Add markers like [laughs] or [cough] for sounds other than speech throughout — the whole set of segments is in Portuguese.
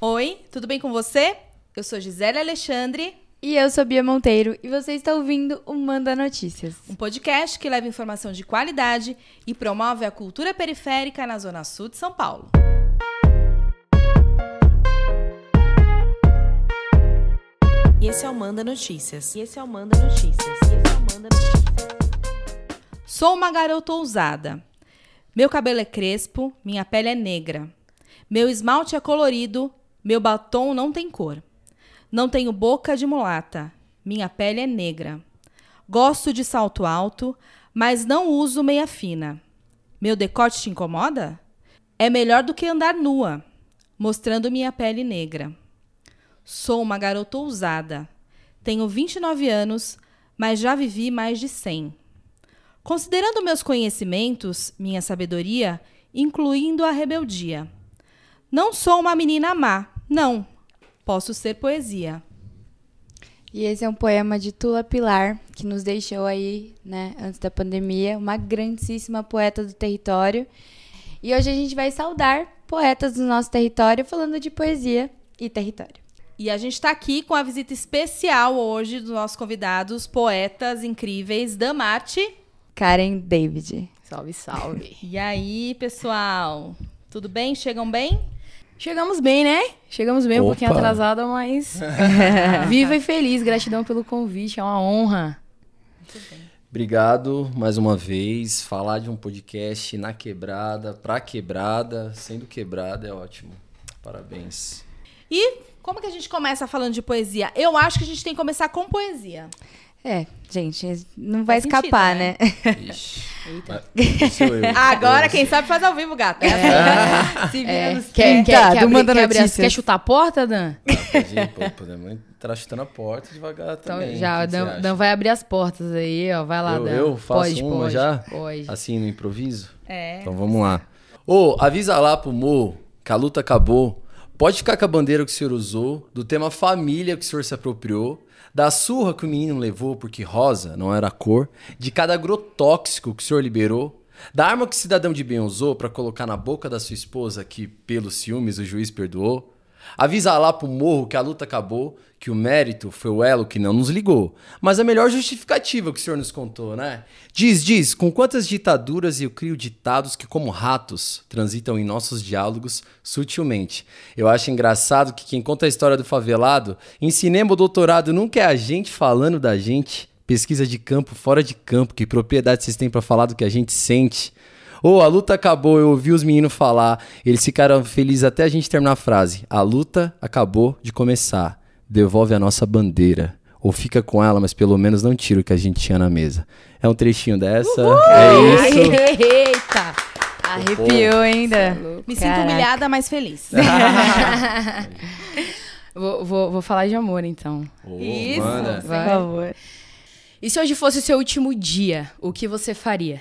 Oi, tudo bem com você? Eu sou Gisele Alexandre. E eu sou Bia Monteiro e você está ouvindo o Manda Notícias. Um podcast que leva informação de qualidade e promove a cultura periférica na Zona Sul de São Paulo. E esse é o Manda Notícias. E esse é o Manda Notícias. E esse é o Manda Notícias. Sou uma garota ousada. Meu cabelo é crespo, minha pele é negra. Meu esmalte é colorido, meu batom não tem cor. Não tenho boca de mulata, minha pele é negra. Gosto de salto alto, mas não uso meia fina. Meu decote te incomoda? É melhor do que andar nua, mostrando minha pele negra. Sou uma garota ousada. Tenho 29 anos, mas já vivi mais de 100. Considerando meus conhecimentos, minha sabedoria, incluindo a rebeldia. Não sou uma menina má, não. Posso ser poesia. E esse é um poema de Tula Pilar, que nos deixou aí, né, antes da pandemia, uma grandíssima poeta do território. E hoje a gente vai saudar poetas do nosso território falando de poesia e território. E a gente está aqui com a visita especial hoje dos nossos convidados, poetas incríveis, Damarte. Karen David. Salve, salve. [laughs] E aí, pessoal? Tudo bem? Chegam bem? Chegamos bem, né? Chegamos bem, um Opa. pouquinho atrasada, mas [laughs] viva e feliz. Gratidão pelo convite, é uma honra. Obrigado mais uma vez. Falar de um podcast na quebrada, pra quebrada, sendo quebrada é ótimo. Parabéns. E como que a gente começa falando de poesia? Eu acho que a gente tem que começar com poesia. É, gente, não vai sentido, escapar, né? né? [laughs] Ixi. Eu. [laughs] Agora, quem sabe faz ao vivo, gata. [laughs] Se vira É, nos quer, quer, Tá, quer, do abrir, quer, abrir quer chutar a porta, Dan? Podemos entrar chutando a porta devagar Então também. já, o Dan? Dan vai abrir as portas aí, ó. Vai lá, Eu- Dan. eu faço pode, uma pode, já? Pode. Assim, no improviso? É. Então vamos lá. Ô, avisa lá pro Mo que a luta acabou. Pode ficar com a bandeira que o senhor usou, do tema família que o senhor se apropriou, da surra que o menino levou porque rosa não era a cor, de cada agrotóxico que o senhor liberou, da arma que o cidadão de bem usou pra colocar na boca da sua esposa que, pelos ciúmes, o juiz perdoou. Avisa lá pro morro que a luta acabou, que o mérito foi o elo que não nos ligou. Mas a melhor justificativa que o senhor nos contou, né? Diz, diz, com quantas ditaduras eu crio ditados que, como ratos, transitam em nossos diálogos sutilmente. Eu acho engraçado que quem conta a história do favelado, em cinema ou doutorado, nunca é a gente falando da gente. Pesquisa de campo, fora de campo, que propriedade vocês têm pra falar do que a gente sente. Ô, a luta acabou, eu ouvi os meninos falar. Eles ficaram felizes até a gente terminar a frase. A luta acabou de começar. Devolve a nossa bandeira. Ou fica com ela, mas pelo menos não tira o que a gente tinha na mesa. É um trechinho dessa. É isso. Eita! Arrepiou ainda. Me sinto Caraca. humilhada, mas feliz. [laughs] Vou, vou, vou falar de amor, então. Ô, Isso. manda. Por favor. E se hoje fosse o seu último dia, o que você faria?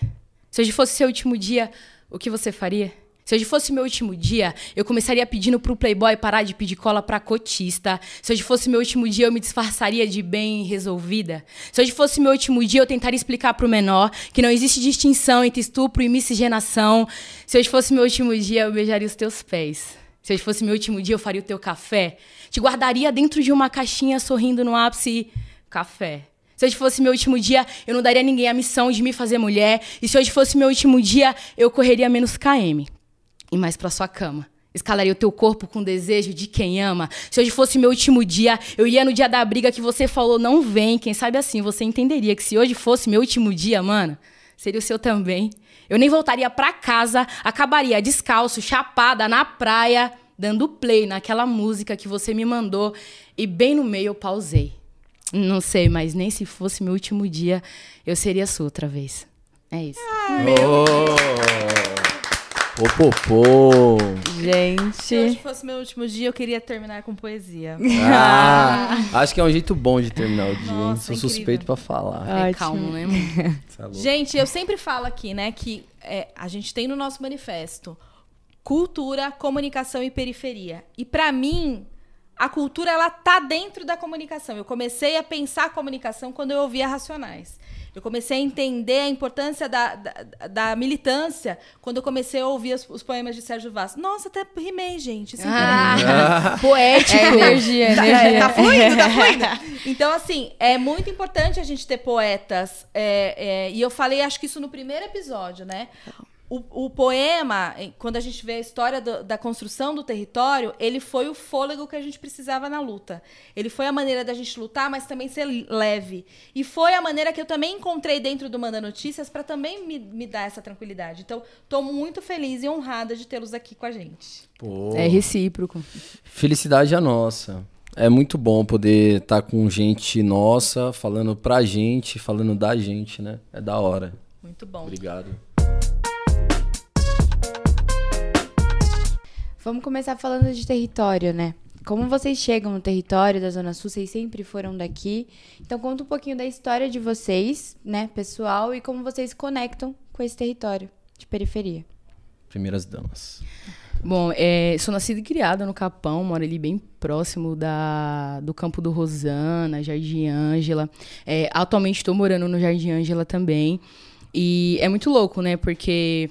Se hoje fosse seu último dia, o que você faria? Se hoje fosse meu último dia, eu começaria pedindo pro playboy parar de pedir cola pra cotista. Se hoje fosse meu último dia, eu me disfarçaria de bem resolvida. Se hoje fosse meu último dia, eu tentaria explicar pro menor que não existe distinção entre estupro e miscigenação. Se hoje fosse meu último dia, eu beijaria os teus pés. Se hoje fosse meu último dia, eu faria o teu café. Te guardaria dentro de uma caixinha sorrindo no ápice. Café. Se hoje fosse meu último dia, eu não daria a ninguém a missão de me fazer mulher. E se hoje fosse meu último dia, eu correria menos KM. E mais pra sua cama. Escalaria o teu corpo com desejo de quem ama. Se hoje fosse meu último dia, eu ia no dia da briga que você falou não vem. Quem sabe assim você entenderia que se hoje fosse meu último dia, mano, seria o seu também. Eu nem voltaria pra casa, acabaria descalço, chapada na praia, dando play naquela música que você me mandou e bem no meio eu pausei. Não sei, mas nem se fosse meu último dia, eu seria sua outra vez. É isso. Ô, pô, pô. Se hoje Gente. fosse meu último dia, eu queria terminar com poesia. [laughs] Ah, acho que é um jeito bom de terminar o dia, hein? Nossa, Sou incrível. suspeito pra falar. É Ótimo. calmo, né, [laughs] louco. Gente, eu sempre falo aqui, né, que é, a gente tem no nosso manifesto cultura, comunicação e periferia. E pra mim, a cultura ela tá dentro da comunicação. Eu comecei a pensar a comunicação quando eu ouvia Racionais. Eu comecei a entender a importância da, da, da militância quando eu comecei a ouvir os, os poemas de Sérgio Vaz. Nossa, até rimei, gente. Ah, [laughs] poético. É energia, Tá, energia. é, tá fluindo, tá fluindo. [laughs] Então, assim, é muito importante a gente ter poetas. é, é, e eu falei, acho que isso no primeiro episódio, né? O, o poema, quando a gente vê a história do- da construção do território, ele foi o fôlego que a gente precisava na luta. Ele foi a maneira da gente lutar, mas também ser leve. E foi a maneira que eu também encontrei dentro do Manda Notícias para também me, me dar essa tranquilidade. Então, estou muito feliz e honrada de tê-los aqui com a gente. Pô, É recíproco. felicidade é nossa. É muito bom poder estar com gente nossa, falando pra gente, falando da gente, né? É da hora. Muito bom. Obrigado. Vamos começar falando de território, né? Como vocês chegam no território da Zona Sul, vocês sempre foram daqui. Então conta um pouquinho da história de vocês, né, pessoal, e como vocês se conectam com esse território de periferia. Primeiras damas. Bom, é, sou nascida e criada no Capão, moro ali bem próximo da, do campo do Rosana, Jardim Ângela. É, atualmente estou morando no Jardim Ângela também. E é muito louco, né? Porque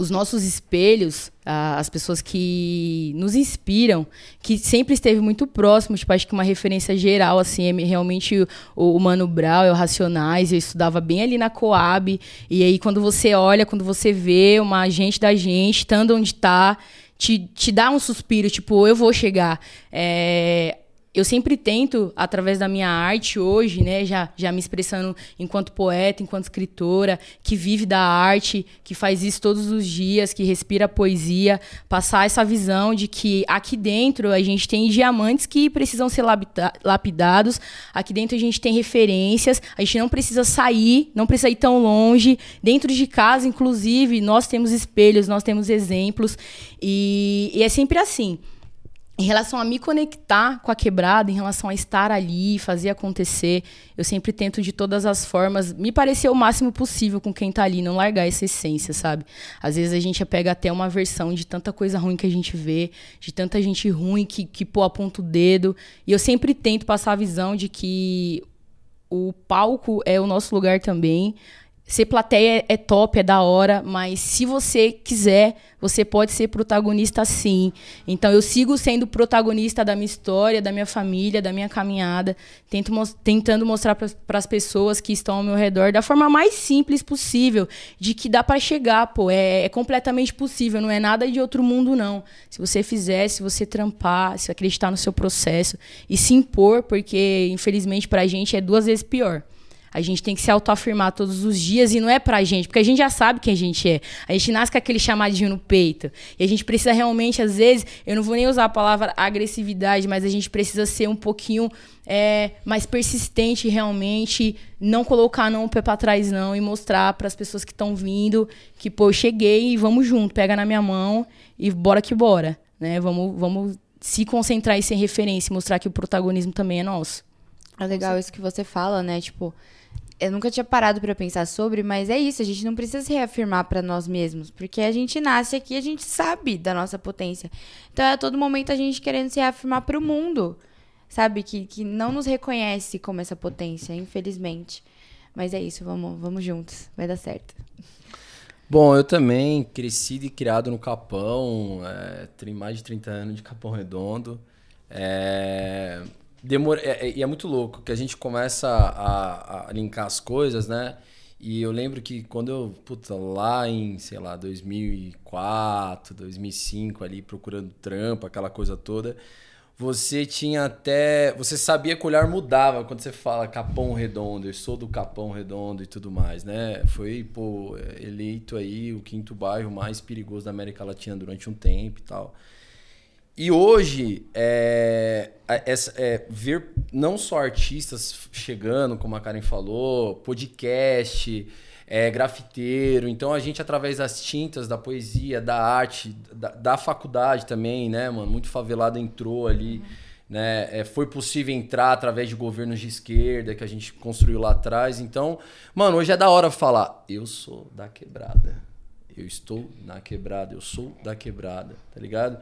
os nossos espelhos, as pessoas que nos inspiram, que sempre esteve muito próximo, tipo, acho que uma referência geral, assim, é realmente o, Mano Brown, é o Racionais, eu estudava bem ali na Coab, e aí quando você olha, quando você vê uma gente da gente, estando onde tá, te, te dá um suspiro, tipo, eu vou chegar. É, eu sempre tento, através da minha arte hoje, né, já, já me expressando enquanto poeta, enquanto escritora, que vive da arte, que faz isso todos os dias, que respira poesia, passar essa visão de que aqui dentro a gente tem diamantes que precisam ser lapidados, aqui dentro a gente tem referências, a gente não precisa sair, não precisa ir tão longe, dentro de casa, inclusive, nós temos espelhos, nós temos exemplos, e, e é sempre assim. Em relação a me conectar com a quebrada, em relação a estar ali, fazer acontecer, eu sempre tento de todas as formas me parecer o máximo possível com quem tá ali, não largar essa essência, sabe? Às vezes a gente pega até uma versão de tanta coisa ruim que a gente vê, de tanta gente ruim que, que pô, aponta o dedo. E eu sempre tento passar a visão de que o palco é o nosso lugar também. Ser plateia é top, é da hora, mas se você quiser, você pode ser protagonista sim. Então eu sigo sendo protagonista da minha história, da minha família, da minha caminhada, tento tentando mostrar para as pessoas que estão ao meu redor da forma mais simples possível, de que dá para chegar, pô, é, é completamente possível, não é nada de outro mundo não. Se você fizer, se você trampar, se acreditar no seu processo e se impor, porque infelizmente pra gente é duas vezes pior. A gente tem que se autoafirmar todos os dias e não é pra gente, porque a gente já sabe quem a gente é. A gente nasce com aquele chamadinho no peito. E a gente precisa realmente, às vezes, eu não vou nem usar a palavra agressividade, mas a gente precisa ser um pouquinho é, mais persistente realmente, não colocar não o pé pra trás não e mostrar para as pessoas que estão vindo que, pô, eu cheguei e vamos junto, pega na minha mão e bora que bora, né? Vamos, vamos se concentrar e ser referência, mostrar que o protagonismo também é nosso. É legal isso que você fala, né? Tipo, eu nunca tinha parado pra pensar sobre, mas é isso, a gente não precisa se reafirmar pra nós mesmos, porque a gente nasce aqui, a gente sabe da nossa potência. Então é a todo momento a gente querendo se reafirmar pro mundo, sabe? Que, que não nos reconhece como essa potência, infelizmente. Mas é isso, vamos, vamos juntos, vai dar certo. Bom, eu também crescido e criado no Capão, é, mais de 30 anos de Capão Redondo. É, demora, é, é- e é muito louco que a gente começa a, a linkar as coisas, né? E eu lembro que quando eu, puta, lá em, sei lá, 2004, 2005, ali procurando trampo, aquela coisa toda, você tinha até. Você sabia que o olhar mudava quando você fala Capão Redondo, eu sou do Capão Redondo e tudo mais, né? Foi, pô, eleito aí o quinto bairro mais perigoso da América Latina durante um tempo e tal. E hoje, é, é, ver não só artistas chegando, como a Karen falou, podcast, é, grafiteiro. Então a gente, através das tintas, da poesia, da arte, da, da faculdade também, né, mano? Muito favelado entrou ali. Né? É, foi possível entrar através de governos de esquerda que a gente construiu lá atrás. Então, mano, hoje é da hora falar, eu sou da quebrada. Eu estou na quebrada, eu sou da quebrada, tá ligado?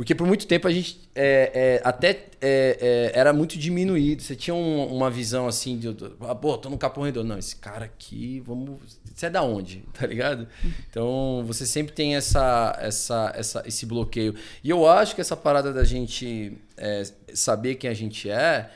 Porque por muito tempo a gente é, é, até é, é, era muito diminuído. Você tinha um- uma visão assim de, ah, pô, tô no Capão Redondo. Não, esse cara aqui, vamos. Você é da onde? [laughs] Tá ligado? Então você sempre tem essa, essa, essa, esse bloqueio. E eu acho que essa parada da gente é, saber quem a gente é.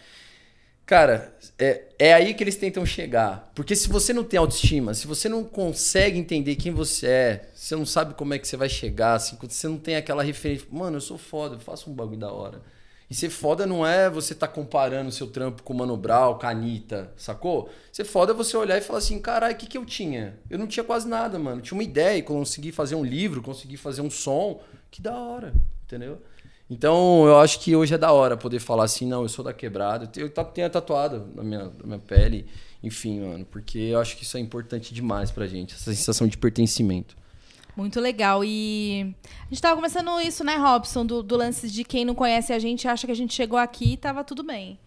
Cara, é, é aí que eles tentam chegar. Porque se você não tem autoestima, se você não consegue entender quem você é, você não sabe como é que você vai chegar, assim, você não tem aquela referência. Mano, eu sou foda, eu faço um bagulho da hora. E ser foda não é você tá comparando o seu trampo com o Mano Brown, com a Anitta, sacou? Ser foda é você olhar e falar assim, caralho, o que, que eu tinha? Eu não tinha quase nada, mano. Eu tinha uma ideia, consegui fazer um livro, consegui fazer um som. Que da hora, entendeu? Então, eu acho que hoje é da hora poder falar assim, não, eu sou da quebrada. Eu tenho tatuado na minha, na minha pele, enfim, mano, porque eu acho que isso é importante demais pra gente, essa sensação de pertencimento. Muito legal. E a gente tava conversando isso, né, Robson? Do, do lance de quem não conhece a gente acha que a gente chegou aqui e tava tudo bem.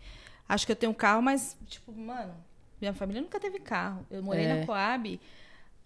Acho que eu tenho um carro, mas, tipo, mano, minha família nunca teve carro. Eu morei É. na Coab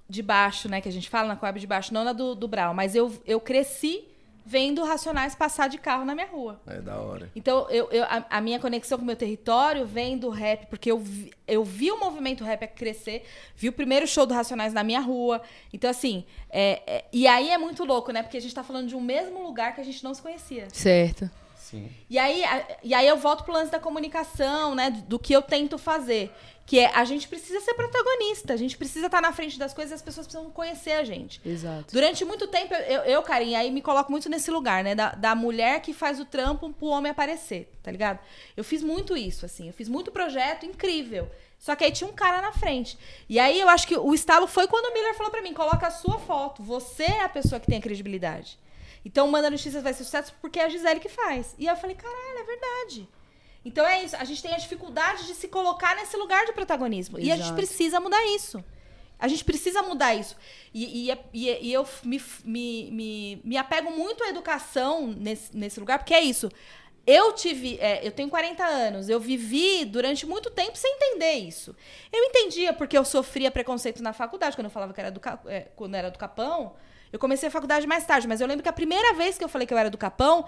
de baixo, né? Que a gente fala na Coab de baixo, não na do, do Brau. Mas eu, eu cresci vendo Racionais passar de carro na minha rua. É da hora. Então, eu, eu- a, a minha conexão com o meu território vem do rap, porque eu vi, eu vi o movimento rap crescer, vi o primeiro show do Racionais na minha rua. Então, assim, é- é- e aí é muito louco, né? Porque a gente tá falando de um mesmo lugar que a gente não se conhecia. Certo. Sim. E aí, a- e aí eu volto pro lance da comunicação, né? Do, do que eu tento fazer. Que é, a gente precisa ser protagonista, a gente precisa estar na frente das coisas e as pessoas precisam conhecer a gente. Exato. Durante muito tempo, eu, eu Karim, aí me coloco muito nesse lugar, né? Da, da mulher que faz o trampo pro homem aparecer, tá ligado? Eu fiz muito isso, assim. Eu fiz muito projeto incrível. Só que aí tinha um cara na frente. E aí eu acho que o estalo foi quando o Miller falou pra mim: coloca a sua foto. Você é a pessoa que tem a credibilidade. Então, Manda Notícias vai ser sucesso porque é a Gisele que faz. E aí eu falei: caralho, é verdade. Então é isso. A gente tem a dificuldade de se colocar nesse lugar de protagonismo. E a gente Exato. precisa mudar isso. A gente precisa mudar isso. E, e, e- e eu me, me, me, me apego muito à educação nesse, nesse lugar, porque é isso. Eu tive. é, eu tenho 40 anos, eu vivi durante muito tempo sem entender isso. Eu entendia porque eu sofria preconceito na faculdade, quando eu falava que era do, é, quando era do Capão. Eu comecei a faculdade mais tarde, mas eu lembro que a primeira vez que eu falei que eu era do Capão,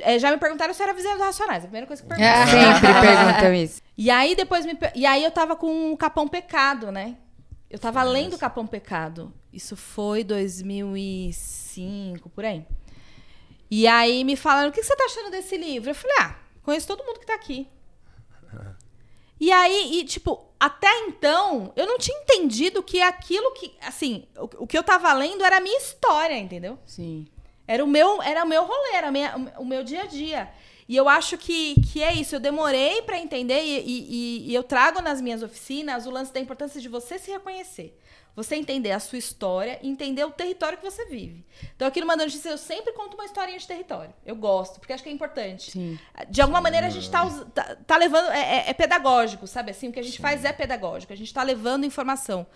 é, já me perguntaram se eu era vizinha dos Racionais. A primeira coisa que perguntaram. Sempre [laughs] perguntam isso. E aí depois me e aí eu tava com o Capão Pecado, né? Eu tava lendo o Capão Pecado. Isso foi 2005, por aí. E aí me falaram: "O que que você tá achando desse livro?" Eu falei: "Ah, conheço todo mundo que tá aqui." [laughs] E aí, e, tipo, até então, eu não tinha entendido que aquilo que, assim, o, o que eu tava lendo era a minha história, entendeu? Sim. Era o meu, era o meu rolê, era minha- o meu dia a dia. E eu acho que, que é isso. Eu demorei pra entender e, e- e eu trago nas minhas oficinas o lance da importância de você se reconhecer. Você entender a sua história e entender o território que você vive. Então, aqui no Mandando Notícias, eu sempre conto uma historinha de território. Eu gosto, porque acho que é importante. Sim. De alguma maneira, a gente tá, us- tá, tá levando. É, é- é pedagógico, sabe? Assim, o que a gente faz é pedagógico. A gente tá levando informação.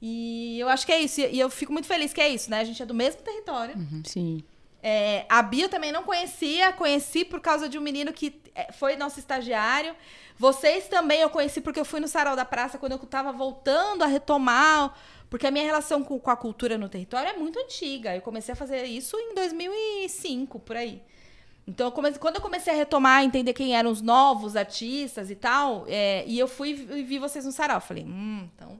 E eu acho que é isso. E e eu fico muito feliz que é isso, né? A gente é do mesmo território. Sim. É, a Bia eu também não conhecia, conheci por causa de um menino que é, foi nosso estagiário. Vocês também eu conheci porque eu fui no Sarau da Praça quando eu tava voltando a retomar. Porque a minha relação com, com a cultura no território é muito antiga. Eu comecei a fazer isso em 2005, por aí. Então, eu comecei- quando eu comecei a retomar, entender quem eram os novos artistas e tal, é, e eu fui e vi vocês no Sarau. Eu Falei, hum, então,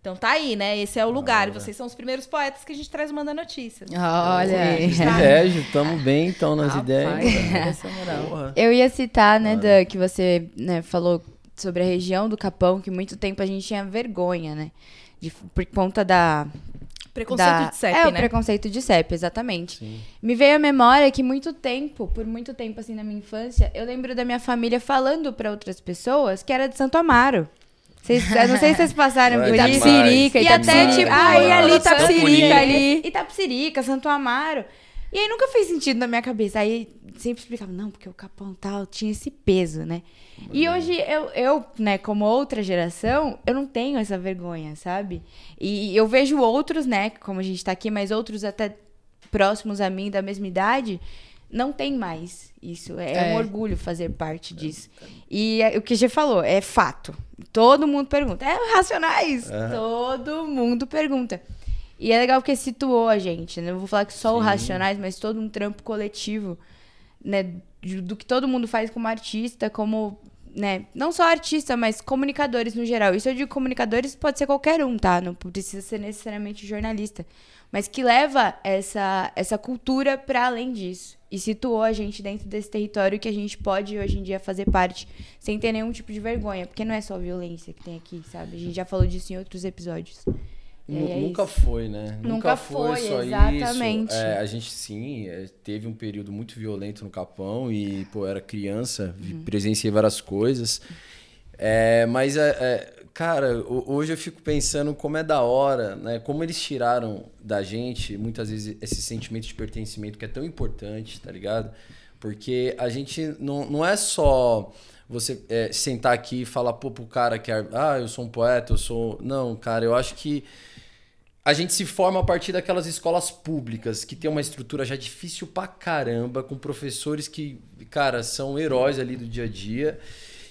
então tá aí, né? Esse é o lugar. E vocês são os primeiros poetas que a gente traz o Manda Notícias. Olha. Privilégio, tamo bem então nas Rapaz, ideias. [laughs] essa moral. Porra. Eu ia citar, né, Dan, que você né, falou sobre a região do Capão, que muito tempo a gente tinha vergonha, né? De, por conta da. Preconceito da- de CEP, é, o né? preconceito de CEP, exatamente. Sim. Me veio à memória que muito tempo, por muito tempo assim na minha infância, eu lembro da minha família falando pra outras pessoas que era de Santo Amaro. Vocês, não sei se vocês passaram por isso. Itapsirica, E até tipo, Demais. ai, ali Itapsirica, ali. Itapsirica, Santo Amaro. E aí nunca fez sentido na minha cabeça. Aí sempre explicava, não, porque o Capão tal tinha esse peso, né? E hoje eu, eu, né, como outra geração, eu não tenho essa vergonha, sabe? E eu vejo outros, né, como a gente tá aqui, mas outros até próximos a mim, da mesma idade, não tem mais isso. É, É. um orgulho fazer parte disso. E é, o que a gente falou, é fato. Todo mundo pergunta. É racionais? Todo mundo pergunta. E é legal porque situou a gente, né? Não vou falar que só o Sim. Racionais, mas todo um trampo coletivo, né? Do que todo mundo faz como artista, como, né? Não só artista, mas comunicadores no geral. Isso eu digo comunicadores, pode ser qualquer um, tá? Não precisa ser necessariamente jornalista. Mas que leva essa, essa cultura para além disso. E situou a gente dentro desse território que a gente pode hoje em dia fazer parte sem ter nenhum tipo de vergonha. Porque não é só violência que tem aqui, sabe? A gente já falou disso em outros episódios. É Nunca isso. foi, né? Nunca foi, foi, só exatamente. isso. É, a gente, sim, é, teve um período muito violento no Capão e, pô, era criança, Uhum. presenciei várias coisas. É, mas, é, é, cara, ho- hoje eu fico pensando como é da hora, né? Como eles tiraram da gente, muitas vezes, esse sentimento de pertencimento que é tão importante, tá ligado? Porque a gente não, não é só você é, sentar aqui e falar pô, pro cara que é, ah, eu sou um poeta, eu sou. Não, cara, eu acho que a gente se forma a partir daquelas escolas públicas que tem uma estrutura já difícil pra caramba, com professores que, cara, são heróis ali do dia a dia.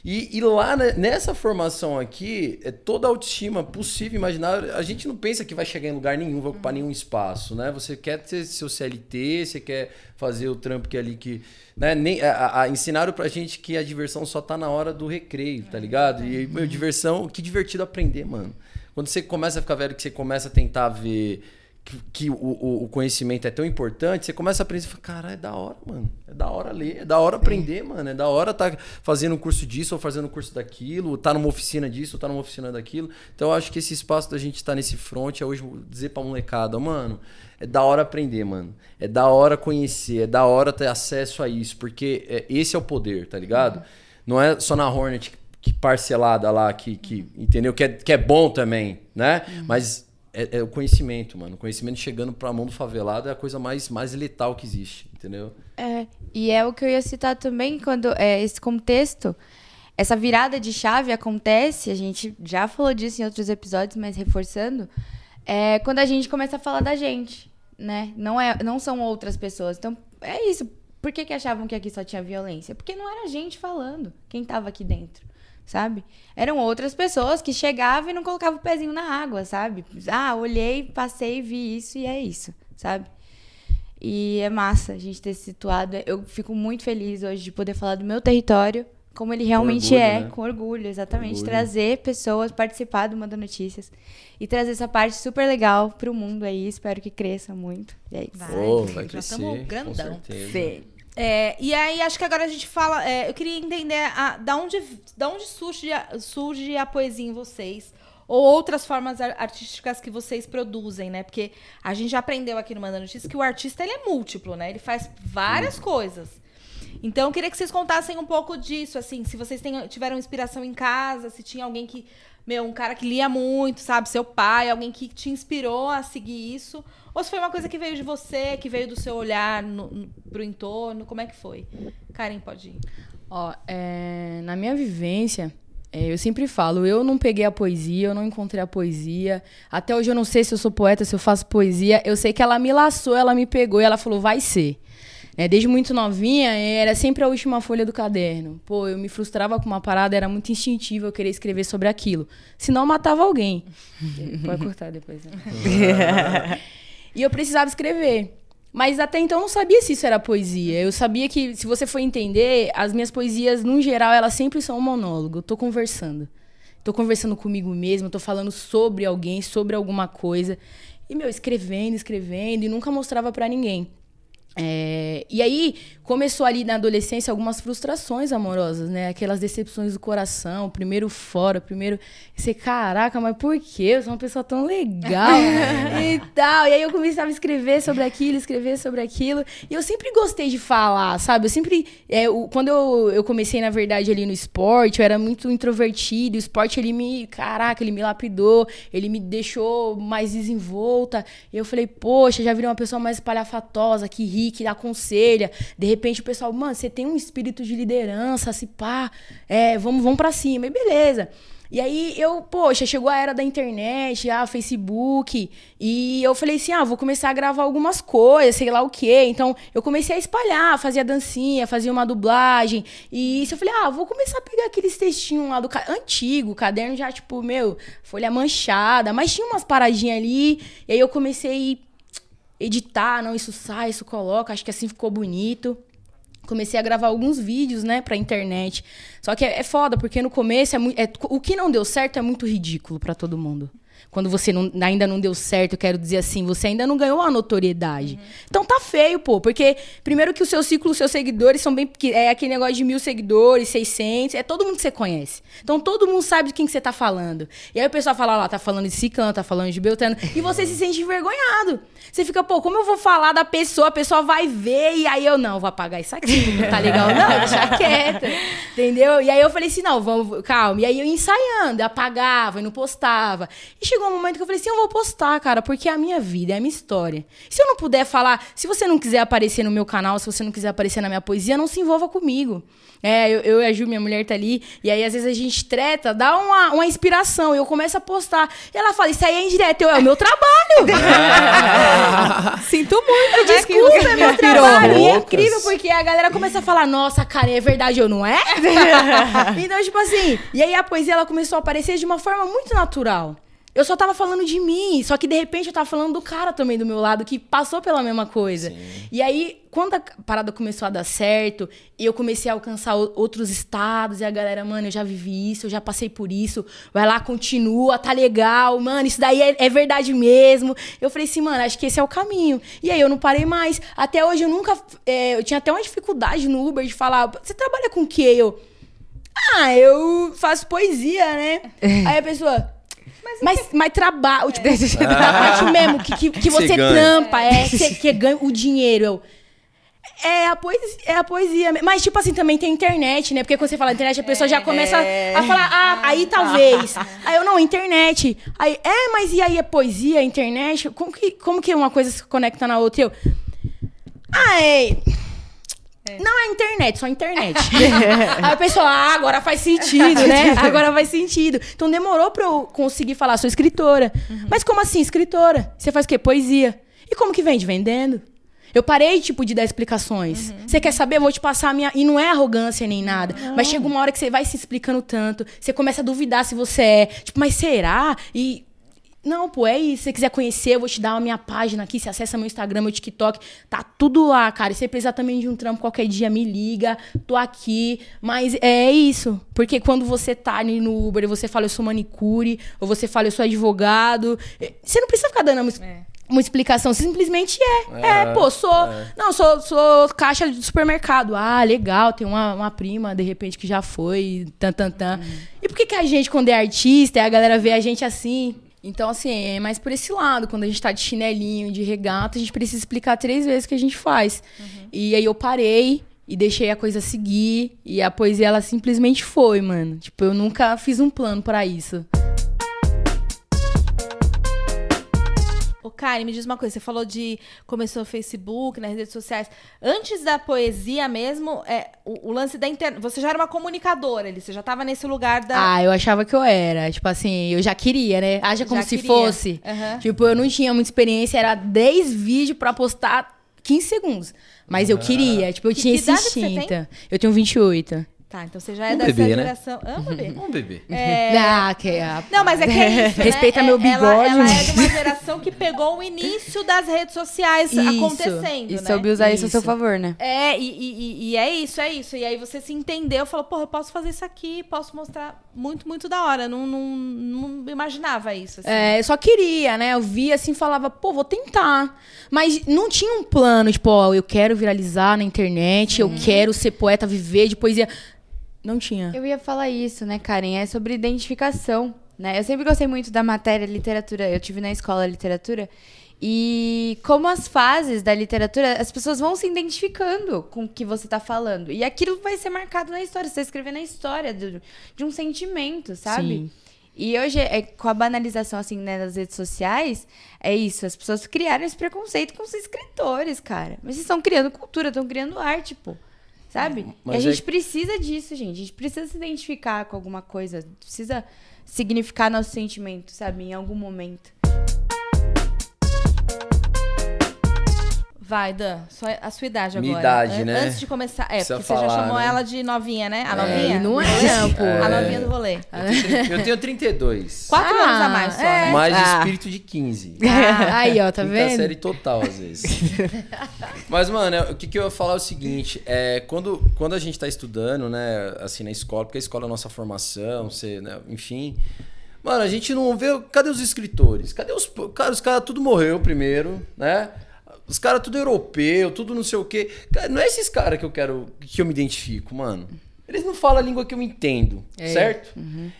E, e lá né, nessa formação aqui, é toda a autoestima possível, imaginar. A gente não pensa que vai chegar em lugar nenhum, vai ocupar nenhum espaço, né? Você quer ter seu CLT, você quer fazer o trampo que é ali que. Né? Nem, a, a, ensinaram pra gente que a diversão só tá na hora do recreio, tá ligado? E, meu, diversão, que divertido aprender, mano. Quando você começa a ficar velho, que você começa a tentar ver que, que o, o, conhecimento é tão importante, você começa a aprender e fala, cara, é da hora, mano. É da hora ler, é da hora aprender, mano. É da hora tá fazendo um curso disso ou fazendo um curso daquilo, tá numa oficina disso ou tá numa oficina daquilo. Então eu acho que esse espaço da gente estar tá nesse front é hoje dizer pra molecada, mano, é da hora aprender, mano. É da hora conhecer, é da hora ter acesso a isso, porque é, esse é o poder, tá ligado? Não é só na Hornet que parcelada lá, que, que entendeu? Que é, que é bom também, né? Mas é, é o conhecimento, mano. O conhecimento chegando pra mão do favelado é a coisa mais, mais letal que existe, entendeu? É, e é o que eu ia citar também quando é esse contexto, essa virada de chave acontece, a gente já falou disso em outros episódios, mas reforçando, é quando a gente começa a falar da gente, né? Não, é, não são outras pessoas. Então, é isso. Por que, que achavam que aqui só tinha violência? Porque não era a gente falando, quem tava aqui dentro sabe? Eram outras pessoas que chegavam e não colocavam o pezinho na água, sabe? Ah, olhei, passei, vi isso e é isso, sabe? E é massa a gente ter se situado. Eu fico muito feliz hoje de poder falar do meu território, como ele realmente orgulho, é, né? com orgulho, exatamente. Orgulho. Trazer pessoas, participar do Manda Notícias e trazer essa parte super legal pro mundo aí. Espero que cresça muito. E é isso. Vai, já vai estamos crescer, grandão. com certeza. Fê. É, e aí, acho que agora a gente fala. é, eu queria entender a, da, onde, da onde surge a, surge a poesia em vocês. Ou outras formas ar- artísticas que vocês produzem, né? Porque a gente já aprendeu aqui no Manda Notícias que o artista ele é múltiplo, né? Ele faz várias coisas. Então, eu queria que vocês contassem um pouco disso, assim, se vocês tiveram inspiração em casa, se tinha alguém que, meu, um cara que lia muito, sabe, seu pai, alguém que te inspirou a seguir isso, ou se foi uma coisa que veio de você, que veio do seu olhar no, no, pro entorno, como é que foi? Karen, pode ir. Ó, é, na minha vivência, é, eu sempre falo, eu não peguei a poesia, eu não encontrei a poesia. Até hoje eu não sei se eu sou poeta, se eu faço poesia. Eu sei que ela me laçou, ela me pegou e ela falou, vai ser. É, desde muito novinha, era sempre a última folha do caderno. Pô, eu me frustrava com uma parada, era muito instintivo eu querer escrever sobre aquilo. Senão eu matava alguém. [laughs] Pode cortar depois. Né? [laughs] e eu precisava escrever. Mas até então eu não sabia se isso era poesia. Eu sabia que, se você for entender, as minhas poesias, no geral, elas sempre são um monólogo. Eu tô conversando. Tô conversando comigo mesmo, tô falando sobre alguém, sobre alguma coisa. E, meu, escrevendo, escrevendo, e nunca mostrava pra ninguém. É, e aí começou ali na adolescência algumas frustrações amorosas, né? Aquelas decepções do coração, primeiro fora, primeiro. Você, caraca, mas por quê? Eu sou uma pessoa tão legal [laughs] e tal. E aí eu começava a escrever sobre aquilo, escrever sobre aquilo. E eu sempre gostei de falar, sabe? Eu sempre. é, quando eu, eu comecei, na verdade, ali no esporte, eu era muito introvertido. O esporte, ele me. Caraca, ele me lapidou, ele me deixou mais desenvolta. E eu falei, poxa, já virei uma pessoa mais espalhafatosa, que ri, que aconselha. De repente o pessoal, mano, você tem um espírito de liderança, se pá, é, vamos, vamos pra cima. E beleza. E aí eu, poxa, chegou a era da internet, ah, Facebook, e eu falei assim, ah, vou começar a gravar algumas coisas, sei lá o quê. Então eu comecei a espalhar, fazia dancinha, fazia uma dublagem. E isso eu falei, ah, vou começar a pegar aqueles textinhos lá do ca... antigo, caderno já tipo, meu, folha manchada, mas tinha umas paradinhas ali. E aí eu comecei a editar, não, isso sai, isso coloca, acho que assim ficou bonito comecei a gravar alguns vídeos, né, pra internet. Só que é, é foda, porque no começo é, é, o que não deu certo é muito ridículo para todo mundo quando você não, ainda não deu certo, eu quero dizer assim, você ainda não ganhou a notoriedade. Uhum. Então tá feio, pô, porque primeiro que o seu ciclo, os seus seguidores são bem é aquele negócio de mil seguidores, 600, é todo mundo que você conhece. Então todo mundo sabe de quem que você tá falando. E aí o pessoal fala lá, tá falando de Cicano, tá falando de Beltrano, e você se sente envergonhado. Você fica, pô, como eu vou falar da pessoa, a pessoa vai ver, e aí eu não, vou apagar isso aqui, não tá legal não, deixa [laughs] quieto, entendeu? E aí eu falei assim, não, vamos, calma. E aí eu ensaiando, apagava não postava. E chegou um momento que eu falei assim: eu vou postar, cara, porque é a minha vida, é a minha história. Se eu não puder falar, se você não quiser aparecer no meu canal, se você não quiser aparecer na minha poesia, não se envolva comigo. É, eu, eu e a Ju, minha mulher, tá ali, e aí às vezes a gente treta, dá uma, uma inspiração, eu começo a postar. E ela fala: Isso aí é indireto, eu, é o meu trabalho. [laughs] [laughs] Sinto muito, né, Desculpa, é meu trabalho. E é incrível porque a galera começa a falar: Nossa, cara, é verdade ou não é? [laughs] então, tipo assim, e aí a poesia ela começou a aparecer de uma forma muito natural. Eu só tava falando de mim, só que de repente eu tava falando do cara também do meu lado, que passou pela mesma coisa. Sim. E aí, quando a parada começou a dar certo, e eu comecei a alcançar outros estados, e a galera, mano, eu já vivi isso, eu já passei por isso, vai lá, continua, tá legal, mano, isso daí é, é verdade mesmo. Eu falei assim, mano, acho que esse é o caminho. E aí eu não parei mais. Até hoje eu nunca. É, eu tinha até uma dificuldade no Uber de falar, você trabalha com o quê? Eu. Ah, eu faço poesia, né? [laughs] aí a pessoa. Mas, mas trabalho, [laughs] é. tipo, parte mesmo, que, que, que você, trampa, é, que, que ganha o dinheiro. Eu, é a, poesia, é a poesia. Mas, tipo assim, também tem internet, né? Porque quando você fala internet, a pessoa é, já começa é. a falar, ah, aí talvez. [laughs] aí eu, não, internet. Aí, é, mas e aí a poesia, internet? Como que, como que uma coisa se conecta na outra? Eu, ah, é. É. Não é internet, só internet. [laughs] [laughs] Aí a pessoa, ah, agora faz sentido, né? [laughs] Agora faz sentido. Então demorou pra eu conseguir falar, sou escritora. Uhum. Mas como assim, escritora? Você faz o quê? Poesia. E como que vende? Vendendo. Eu parei, tipo, de dar explicações. Uhum. Você quer saber? Eu vou te passar a minha. E não é arrogância nem nada. Não. Mas chega uma hora que você vai se explicando tanto. Você começa a duvidar se você é. Tipo, mas será? E não, pô, é isso. Se você quiser conhecer, eu vou te dar a minha página aqui. Você acessa meu Instagram, meu TikTok. Tá tudo lá, cara. E se você precisar também de um trampo qualquer dia, me liga. Tô aqui. Mas é isso. Porque quando você tá ali no Uber e você fala, eu sou manicure, ou você fala, eu sou advogado, eh, você não precisa ficar dando uma, é. uma explicação. Simplesmente é. É, é pô, sou. É. Não, sou, sou caixa de supermercado. Ah, legal. Tem uma, uma prima, de repente, que já foi. Tan, tan, tan. Hum. E por que, que a gente, quando é artista, a galera vê a gente assim? Então, assim, é mais por esse lado. Quando a gente tá de chinelinho, de regata, a gente precisa explicar três vezes o que a gente faz. Uhum. E aí eu parei e deixei a coisa seguir. E a poesia, ela simplesmente foi, mano. Tipo, eu nunca fiz um plano para isso. Karen, me diz uma coisa. Você falou de começou no Facebook, nas redes sociais. Antes da poesia mesmo, é, o, o lance da internet. Você já era uma comunicadora ali, você já estava nesse lugar da. Ah, eu achava que eu era. Tipo assim, eu já queria, né? Haja como já se queria. fosse. Uhum. Tipo, eu não tinha muita experiência, era 10 vídeos para postar 15 segundos. Mas eu queria, tipo, eu que tinha que esse instinto. Eu tenho 28. Tá, então você já é um dessa bebê, né? geração. Né? [laughs] Ah, bebê. Um bebê. É... Ah, que é... Não, mas é que é isso. Né? [laughs] Respeita é, meu bigode. Ela, ela, é de uma geração que pegou o início das redes sociais isso, acontecendo. E né? soube usar isso. isso a seu favor, né? É, e, e, e, é isso, é isso. E aí você se entendeu, falou, porra, eu posso fazer isso aqui, posso mostrar muito, muito da hora. Não, não, não imaginava isso. Assim. É, eu só queria, né? Eu via assim, falava, pô, vou tentar. Mas não tinha um plano, tipo, ó, eu quero viralizar na internet, uhum. eu quero ser poeta, viver de poesia. Não tinha. Eu ia falar isso, né, Karen? É sobre identificação, né? Eu sempre gostei muito da matéria literatura. Eu tive na escola literatura. E como as fases da literatura, as pessoas vão se identificando com o que você está falando. E aquilo vai ser marcado na história. Você está escrevendo a história de, de, um sentimento, sabe? Sim. E hoje, é, com a banalização assim, né, das redes sociais, é isso. As pessoas criaram esse preconceito com os escritores, cara. Mas eles estão criando cultura, estão criando arte, pô. Sabe? e Mas a é- gente precisa disso, gente. A gente precisa se identificar com alguma coisa. Precisa significar nosso sentimento, sabe? Em algum momento. Vai, Dan, sua- a sua idade Minha agora. idade, An- né? Antes de começar. É, Precisa porque você já falar, chamou né? ela de novinha, né? A É, novinha? não é, rolê? pô. A novinha do rolê. Eu tenho 32. Quatro Ah, anos a mais só, é. né? Mais Ah. espírito de 15. Aí, ó, tá Quinta vendo? série total, às vezes. [laughs] Mas, mano, é- o que, que eu ia falar é o seguinte: é, quando, quando a gente tá estudando, né, assim, na escola, porque a escola é a nossa formação, você, né, enfim. Mano, a gente não vê. Cadê os escritores? Cadê os. Cara, os caras tudo morreu primeiro, né? Os caras tudo europeu, tudo não sei o quê. Cara, não é esses caras que eu quero. que eu me identifico, mano. Eles não falam a língua que eu entendo, É. certo?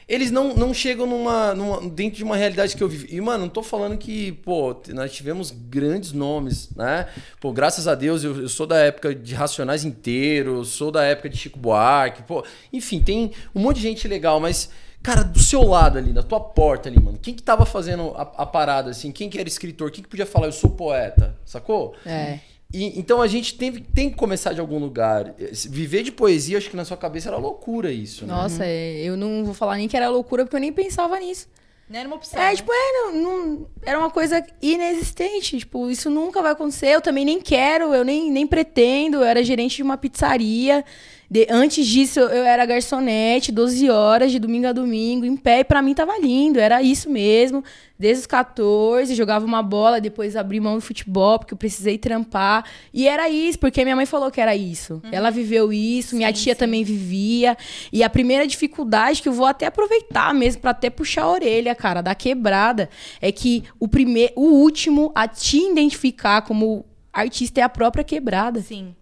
Eles não, não chegam numa, numa- dentro de uma realidade que eu vivi. E, mano, não tô falando que, pô, nós tivemos grandes nomes, né? Pô, graças a Deus, eu, eu sou da época de Racionais inteiro, sou da época de Chico Buarque, pô. Enfim, tem um monte de gente legal, mas, cara, do seu lado ali, da tua porta ali, mano, quem que tava fazendo a, a parada, assim? Quem que era escritor? Quem que podia falar, eu sou poeta, sacou? É. E- então a gente tem, tem que começar de algum lugar. Viver de poesia, acho que na sua cabeça era loucura isso, né? Nossa, é, eu não vou falar nem que era loucura, porque eu nem pensava nisso. Não era uma opção. É, né? tipo, é, não, não- era uma coisa inexistente. Tipo, isso nunca vai acontecer. Eu também nem quero, eu nem, nem pretendo. Eu era gerente de uma pizzaria. De- antes disso, eu era garçonete, 12 horas, de domingo a domingo, em pé. E pra mim tava lindo, era isso mesmo. Desde os 14, jogava uma bola, depois abri mão do futebol, porque eu precisei trampar. E era isso, porque minha mãe falou que era isso. Ela viveu isso, minha tia também vivia. E a primeira dificuldade que eu vou até aproveitar mesmo, pra até puxar a orelha, cara, da quebrada, é que o primeiro, o último a te identificar como artista é a própria quebrada. Sim.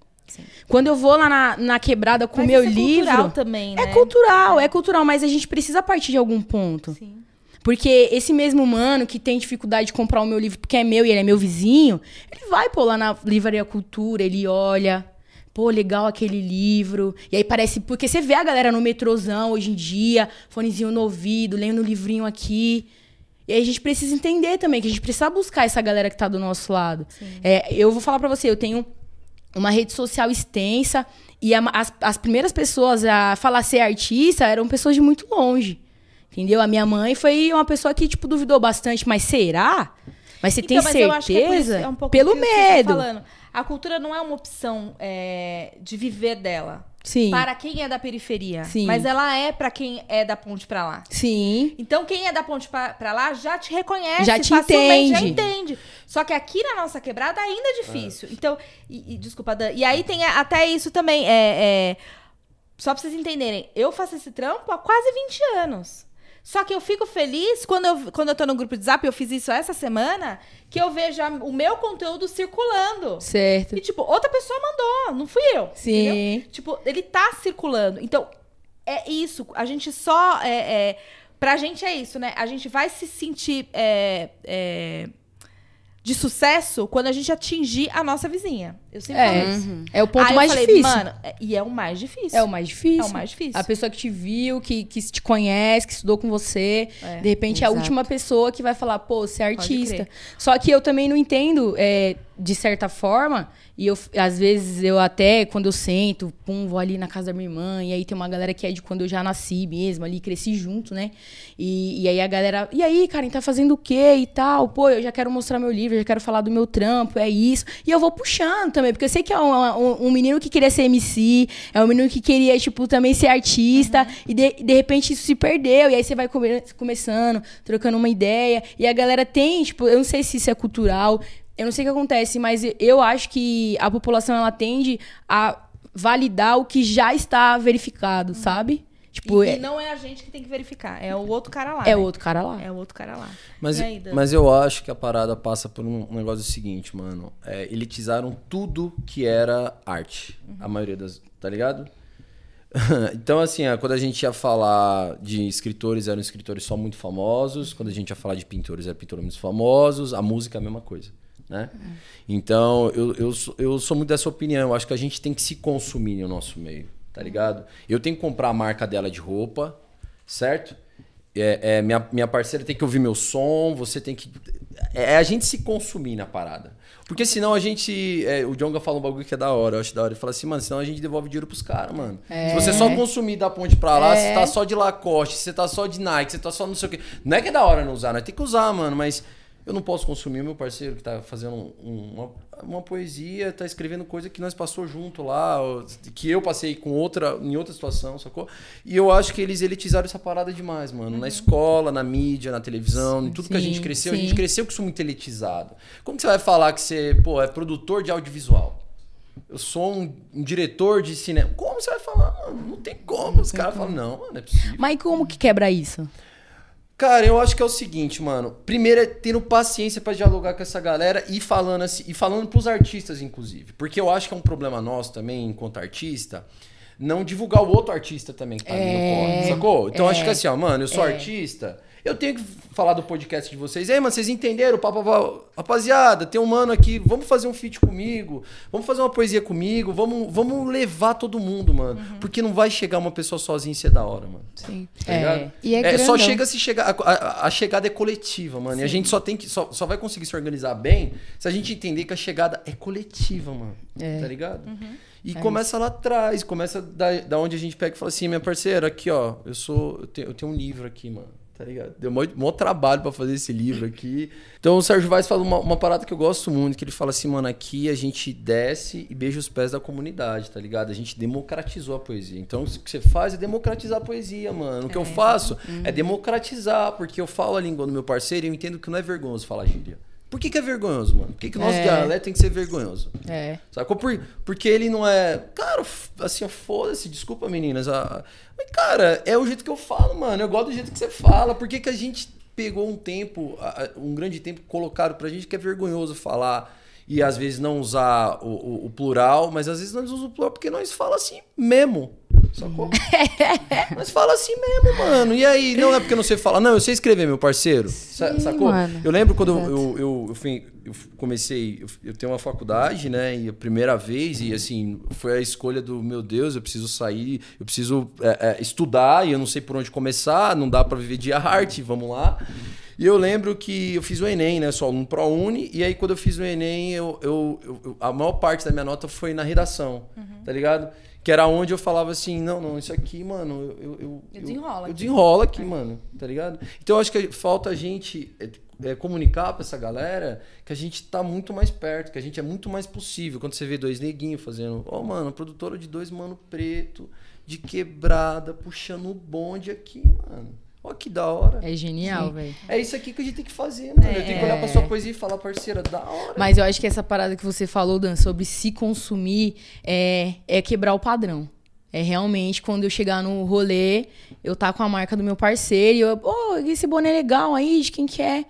Quando eu vou lá na, na quebrada com o meu é livro. cultural também, né? É cultural, é cultural, mas a gente precisa partir de algum ponto. Sim. Porque esse mesmo mano que tem dificuldade de comprar o meu livro porque é meu e ele é meu vizinho, ele vai pô lá na Livraria Cultura, ele olha, pô, legal aquele livro. E aí parece. Porque você vê a galera no metrozão hoje em dia, fonezinho no ouvido, lendo um livrinho aqui. E aí a gente precisa entender também que a gente precisa buscar essa galera que tá do nosso lado. É, eu vou falar pra você, eu tenho uma rede social extensa e a- as, as primeiras pessoas a falar ser artista eram pessoas de muito longe. Entendeu? A minha mãe foi uma pessoa que, tipo, duvidou bastante, mas será? Mas você tem Então, mas eu certeza? acho que é é um pouco Pelo tá medo. falando. A cultura não é uma opção é, de viver dela. Sim. Para quem é da periferia. Sim. Mas ela é para quem é da ponte pra lá. Sim. Então, quem é da ponte pra, pra lá já te reconhece, Já te facilmente, já entende. entende. Só que aqui na nossa quebrada ainda é difícil. Então, e, e- desculpa, Dan. E aí tem até isso também. É, é, só pra vocês entenderem, eu faço esse trampo há quase 20 anos. Só que eu fico feliz quando eu, quando eu tô no grupo de zap, eu fiz isso essa semana, que eu vejo o meu conteúdo circulando. Certo. E, tipo, outra pessoa mandou, não fui eu. Sim. entendeu? Tipo, ele tá circulando. Então, é isso. A gente só. É, é, pra gente é isso, né? A gente vai se sentir é, é, de sucesso quando a gente atingir a nossa vizinha. Eu sempre É. falo isso. É o ponto Aí eu mais falei, difícil. Mano, é- e é o mais difícil. É o mais difícil. É o mais difícil. A pessoa que te viu, que, que te conhece, que estudou com você. É, de repente é a exato. última pessoa que vai falar, pô, você é artista. Só que eu também não entendo, é, de certa forma, e eu, às vezes eu até, quando eu sento, pum, vou ali na casa da minha irmã, e aí tem uma galera que é de quando eu já nasci mesmo, ali, cresci junto, né? E, e aí a galera, e aí, Karen, tá fazendo o quê e tal? Pô, eu já quero mostrar meu livro, eu já quero falar do meu trampo, é isso. E eu vou puxando também, porque eu sei que é um, um- um menino que queria ser MC, é um menino que queria, tipo, também ser artista, e de, de repente isso se perdeu, e aí você vai come- começando, trocando uma ideia, e a galera tem, tipo, eu não sei se isso é cultural, eu não sei o que acontece, mas eu acho que a população, ela tende a validar o que já está verificado, sabe? Tipo, E, é, e não é a gente que tem que verificar, é o outro cara lá. é né? outro cara lá. É o outro cara lá. Mas, aí, mas eu acho que a parada passa por um negócio seguinte, mano. É, elitizaram tudo que era arte. A maioria das. Tá ligado? [laughs] então, assim, ó, quando a gente ia falar de escritores, eram escritores só muito famosos. Quando a gente ia falar de pintores, eram pintores muito famosos. A música é a mesma coisa. Né? Então, eu, eu, sou, eu sou muito dessa opinião. Eu acho que a gente tem que se consumir no nosso meio, tá ligado? Eu tenho que comprar a marca dela de roupa, certo? É, é, minha, minha parceira tem que ouvir meu som, você tem que. é a gente se consumir na parada. Porque senão a gente. é, o Jonga fala um bagulho que é da hora, eu acho da hora. Ele fala assim, mano, senão a gente devolve dinheiro pros caras, mano. Se você só consumir da ponte pra lá, você tá só de Lacoste, você tá só de Nike, você tá só não sei o quê. Não é que é da hora não usar, nós tem que usar, mano, mas. Eu não posso consumir meu parceiro que tá fazendo um- uma, uma poesia, tá escrevendo coisa que nós passou junto lá, que eu passei com outra, em outra situação, sacou? E eu acho que eles elitizaram essa parada demais, mano. Na escola, na mídia, na televisão, em tudo que a gente Sim, cresceu, a sim. gente cresceu com isso muito elitizado. Como que você vai falar que você, pô, é produtor de audiovisual? Eu sou um, um diretor de cinema. Como você vai falar, mano? Não tem como. Os caras falam, não, mano, é possível. Mas como que quebra isso? Cara, eu acho que é o seguinte, mano. Primeiro é tendo paciência pra dialogar com essa galera e falando assim, e falando pros artistas, inclusive. Porque eu acho que é um problema nosso também, enquanto artista, não divulgar o outro artista também que tá ali no corre, sacou? Então eu acho que assim, ó, mano, eu sou artista, eu tenho que falar do podcast de vocês. Ei, mano, vocês entenderam? Pá, pá, pá. Rapaziada, tem um mano aqui, vamos fazer um feat comigo, vamos fazer uma poesia comigo, vamos, vamos levar todo mundo, mano. Porque não vai chegar uma pessoa sozinha e ser da hora, mano. Sim. Tá É. E é É, só chega se chegar. A, a- a chegada é coletiva, mano. E a gente só tem que. Só, só vai conseguir se organizar bem se a gente entender que a chegada é coletiva, mano. É. Tá ligado? Uhum. E começa lá atrás, começa da, da onde a gente pega e fala assim, minha parceira, aqui, ó, eu sou. Eu tenho, eu tenho um livro aqui, mano. Tá ligado? Deu mó, mó trabalho pra fazer esse livro aqui. Então o Sérgio Vaz fala uma, uma parada que eu gosto muito, que ele fala assim, mano, aqui a gente desce e beija os pés da comunidade, tá ligado? A gente democratizou a poesia. Então o que você faz é democratizar a poesia, mano. O que eu faço é democratizar, porque eu falo a língua do meu parceiro e eu entendo que não é vergonhoso falar gíria. Por que, que é vergonhoso, mano? Por que, que o nosso É. dialeto tem que ser vergonhoso? É. Sacou? Por, porque ele não é. Cara, assim, ó, foda-se, desculpa, meninas. ah, Mas, cara, é o jeito que eu falo, mano. Eu gosto do jeito que você fala. Por que, que a gente pegou um tempo, um grande tempo, colocaram pra gente que é vergonhoso falar e às vezes não usar o, o- o plural, mas às vezes nós usamos o plural porque nós fala assim mesmo. Sacou? [laughs] Nós fala assim mesmo, mano. E aí, não é porque eu não sei falar. Não, eu sei escrever, meu parceiro. Sim, sacou? mano. Eu lembro quando eu, Exato. eu, eu, eu fui- eu comecei, eu, eu tenho uma faculdade, né? E a primeira vez, e assim, foi a escolha do meu Deus, eu preciso sair, eu preciso é, é, estudar, e eu não sei por onde começar, não dá pra viver de arte, vamos lá. E eu lembro que eu fiz o Enem, né? Sou aluno ProUni, e aí quando eu fiz o Enem, eu, eu, eu- eu- a maior parte da minha nota foi na redação, tá ligado? Que era onde eu falava assim, não, não, isso aqui, mano, eu... eu, eu Desenrola Eu aqui. desenrola aqui, mano, tá ligado? Então eu acho que falta a gente é, é, comunicar pra essa galera que a gente tá muito mais perto, que a gente é muito mais possível. Quando você vê dois neguinhos fazendo, ó, mano, produtora de dois mano preto, de quebrada, puxando o bonde aqui, mano. Ó, que da hora. É genial, velho. É isso aqui que a gente tem que fazer, mano. Eu tenho que olhar pra sua poesia e falar, parceira, da hora. Mas eu acho que essa parada que você falou, Dan, sobre se consumir, é, é quebrar o padrão. É realmente quando eu chegar no rolê, eu tá com a marca do meu parceiro e eu, pô, esse boné legal aí, de quem que é?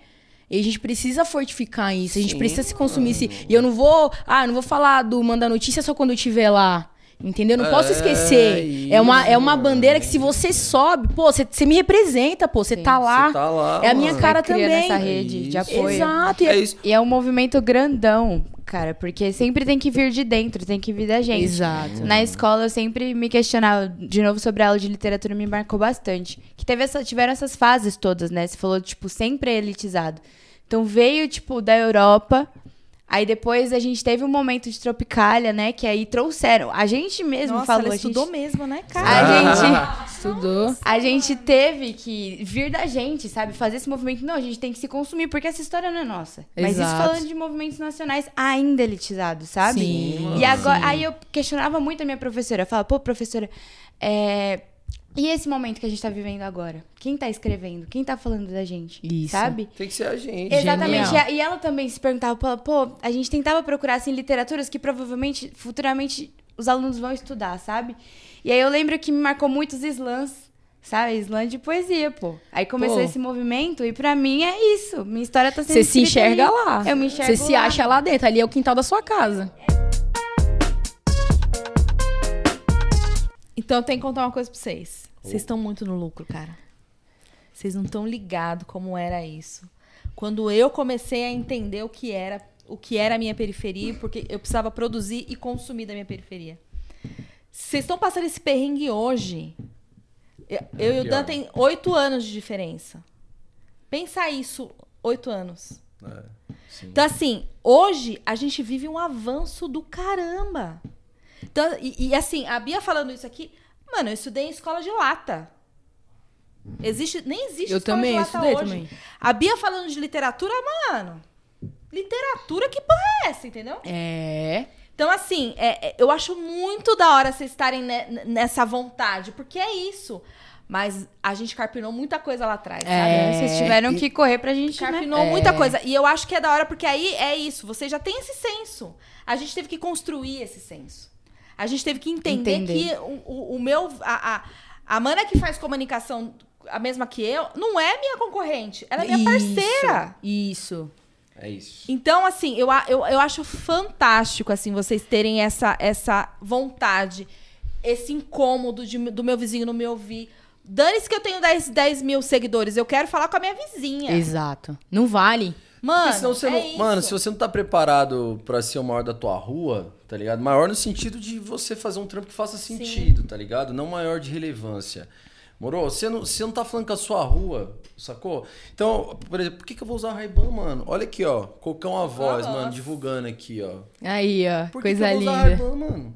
E a gente precisa fortificar isso, a gente Sim, precisa se consumir. Se, e eu não vou, ah, eu não vou falar do Manda Notícia só quando eu estiver lá. Entendeu? Eu não posso É, esquecer. É uma, é uma bandeira que se você sobe, pô, você, você me representa, pô, você tá lá. Você tá lá, é a minha mano. cara Cria também. nessa rede de É apoio. Exato. E É isso. E é um movimento grandão, cara, porque sempre tem que vir de dentro, tem que vir da gente. Exato. Na escola eu sempre me questionava, de novo sobre a aula de literatura me marcou bastante. Que teve essa, tiveram essas fases todas, né? Você falou, tipo, sempre elitizado. Então veio, tipo, da Europa. Aí depois a gente teve um momento de Tropicália, né? Que aí trouxeram. A gente mesmo Nossa, falou. ela a gente- estudou mesmo, né, cara? A gente, [laughs] Estudou. a gente teve que vir da gente, sabe? Fazer esse movimento. Não, a gente tem que se consumir, porque essa história não é nossa. Mas isso Exato. falando de movimentos nacionais ainda elitizados, sabe? Sim, E agora, sim. aí eu questionava muito a minha professora. Eu falava, pô, professora, é, e esse momento que a gente tá vivendo agora? Quem tá escrevendo? Quem tá falando da gente? Isso. Sabe? Tem que ser a gente. Exatamente. Genial. E ela também se perguntava, pô, a gente tentava procurar assim literaturas que provavelmente futuramente os alunos vão estudar, sabe? E aí eu lembro que me marcou muito os slams, sabe? Slam de poesia, pô. Aí começou Pô. esse movimento e pra mim é isso. Minha história tá sendo Você se enxerga ali. lá. Eu me enxergo Você se acha lá dentro. Ali é o quintal da sua casa. Então eu tenho que contar uma coisa pra vocês. Vocês estão muito no lucro, cara. Vocês não estão ligados como era isso. Quando eu comecei a entender o que era, o que era a minha periferia, porque eu precisava produzir e consumir da minha periferia. Vocês estão passando esse perrengue hoje. Eu, eu e o. Dan tem oito anos de diferença. Pensa isso, oito anos. É. Então, assim, hoje a gente vive um avanço do caramba. Então, e, e, assim, a Bia falando isso aqui, mano, eu estudei em escola de lata. Existe, nem existe Eu escola também, de eu lata estudei hoje. também. A Bia falando de literatura, mano. Literatura, que porra é essa, entendeu? É. Então, assim, é- é- eu acho muito da hora vocês estarem ne- nessa vontade, porque é isso. Mas a gente carpinou muita coisa lá atrás, sabe? É. Vocês tiveram que correr pra gente, né? Carpinou muita coisa. E eu acho que é da hora, porque aí é isso. Você já tem esse senso. A gente teve que construir esse senso. A gente teve que entender Entender. que o, o- o meu. A, a, a mana que faz comunicação, a mesma que eu, não é minha concorrente. Ela é minha parceira. Isso. É isso. Então, assim, eu, a- eu, eu acho fantástico, assim, vocês terem essa, essa vontade, esse incômodo de, do meu vizinho não me ouvir. Dane-se que eu tenho 10, 10 mil seguidores, eu quero falar com a minha vizinha. Exato. Não vale. Mano, senão você é não- isso. Mano, se você não tá preparado pra ser o maior da tua rua, tá ligado? Maior no sentido de você fazer um trampo que faça sentido, tá ligado? Não maior de relevância. Moro? Você não, você não tá falando com a sua rua, sacou? Então, por exemplo, por que, que eu vou usar Ray-Ban, mano? Olha aqui, ó. Cocão a voz, Nossa. mano, divulgando aqui, ó. Aí, ó. Por que coisa que eu vou usar linda. Ray-Ban, mano?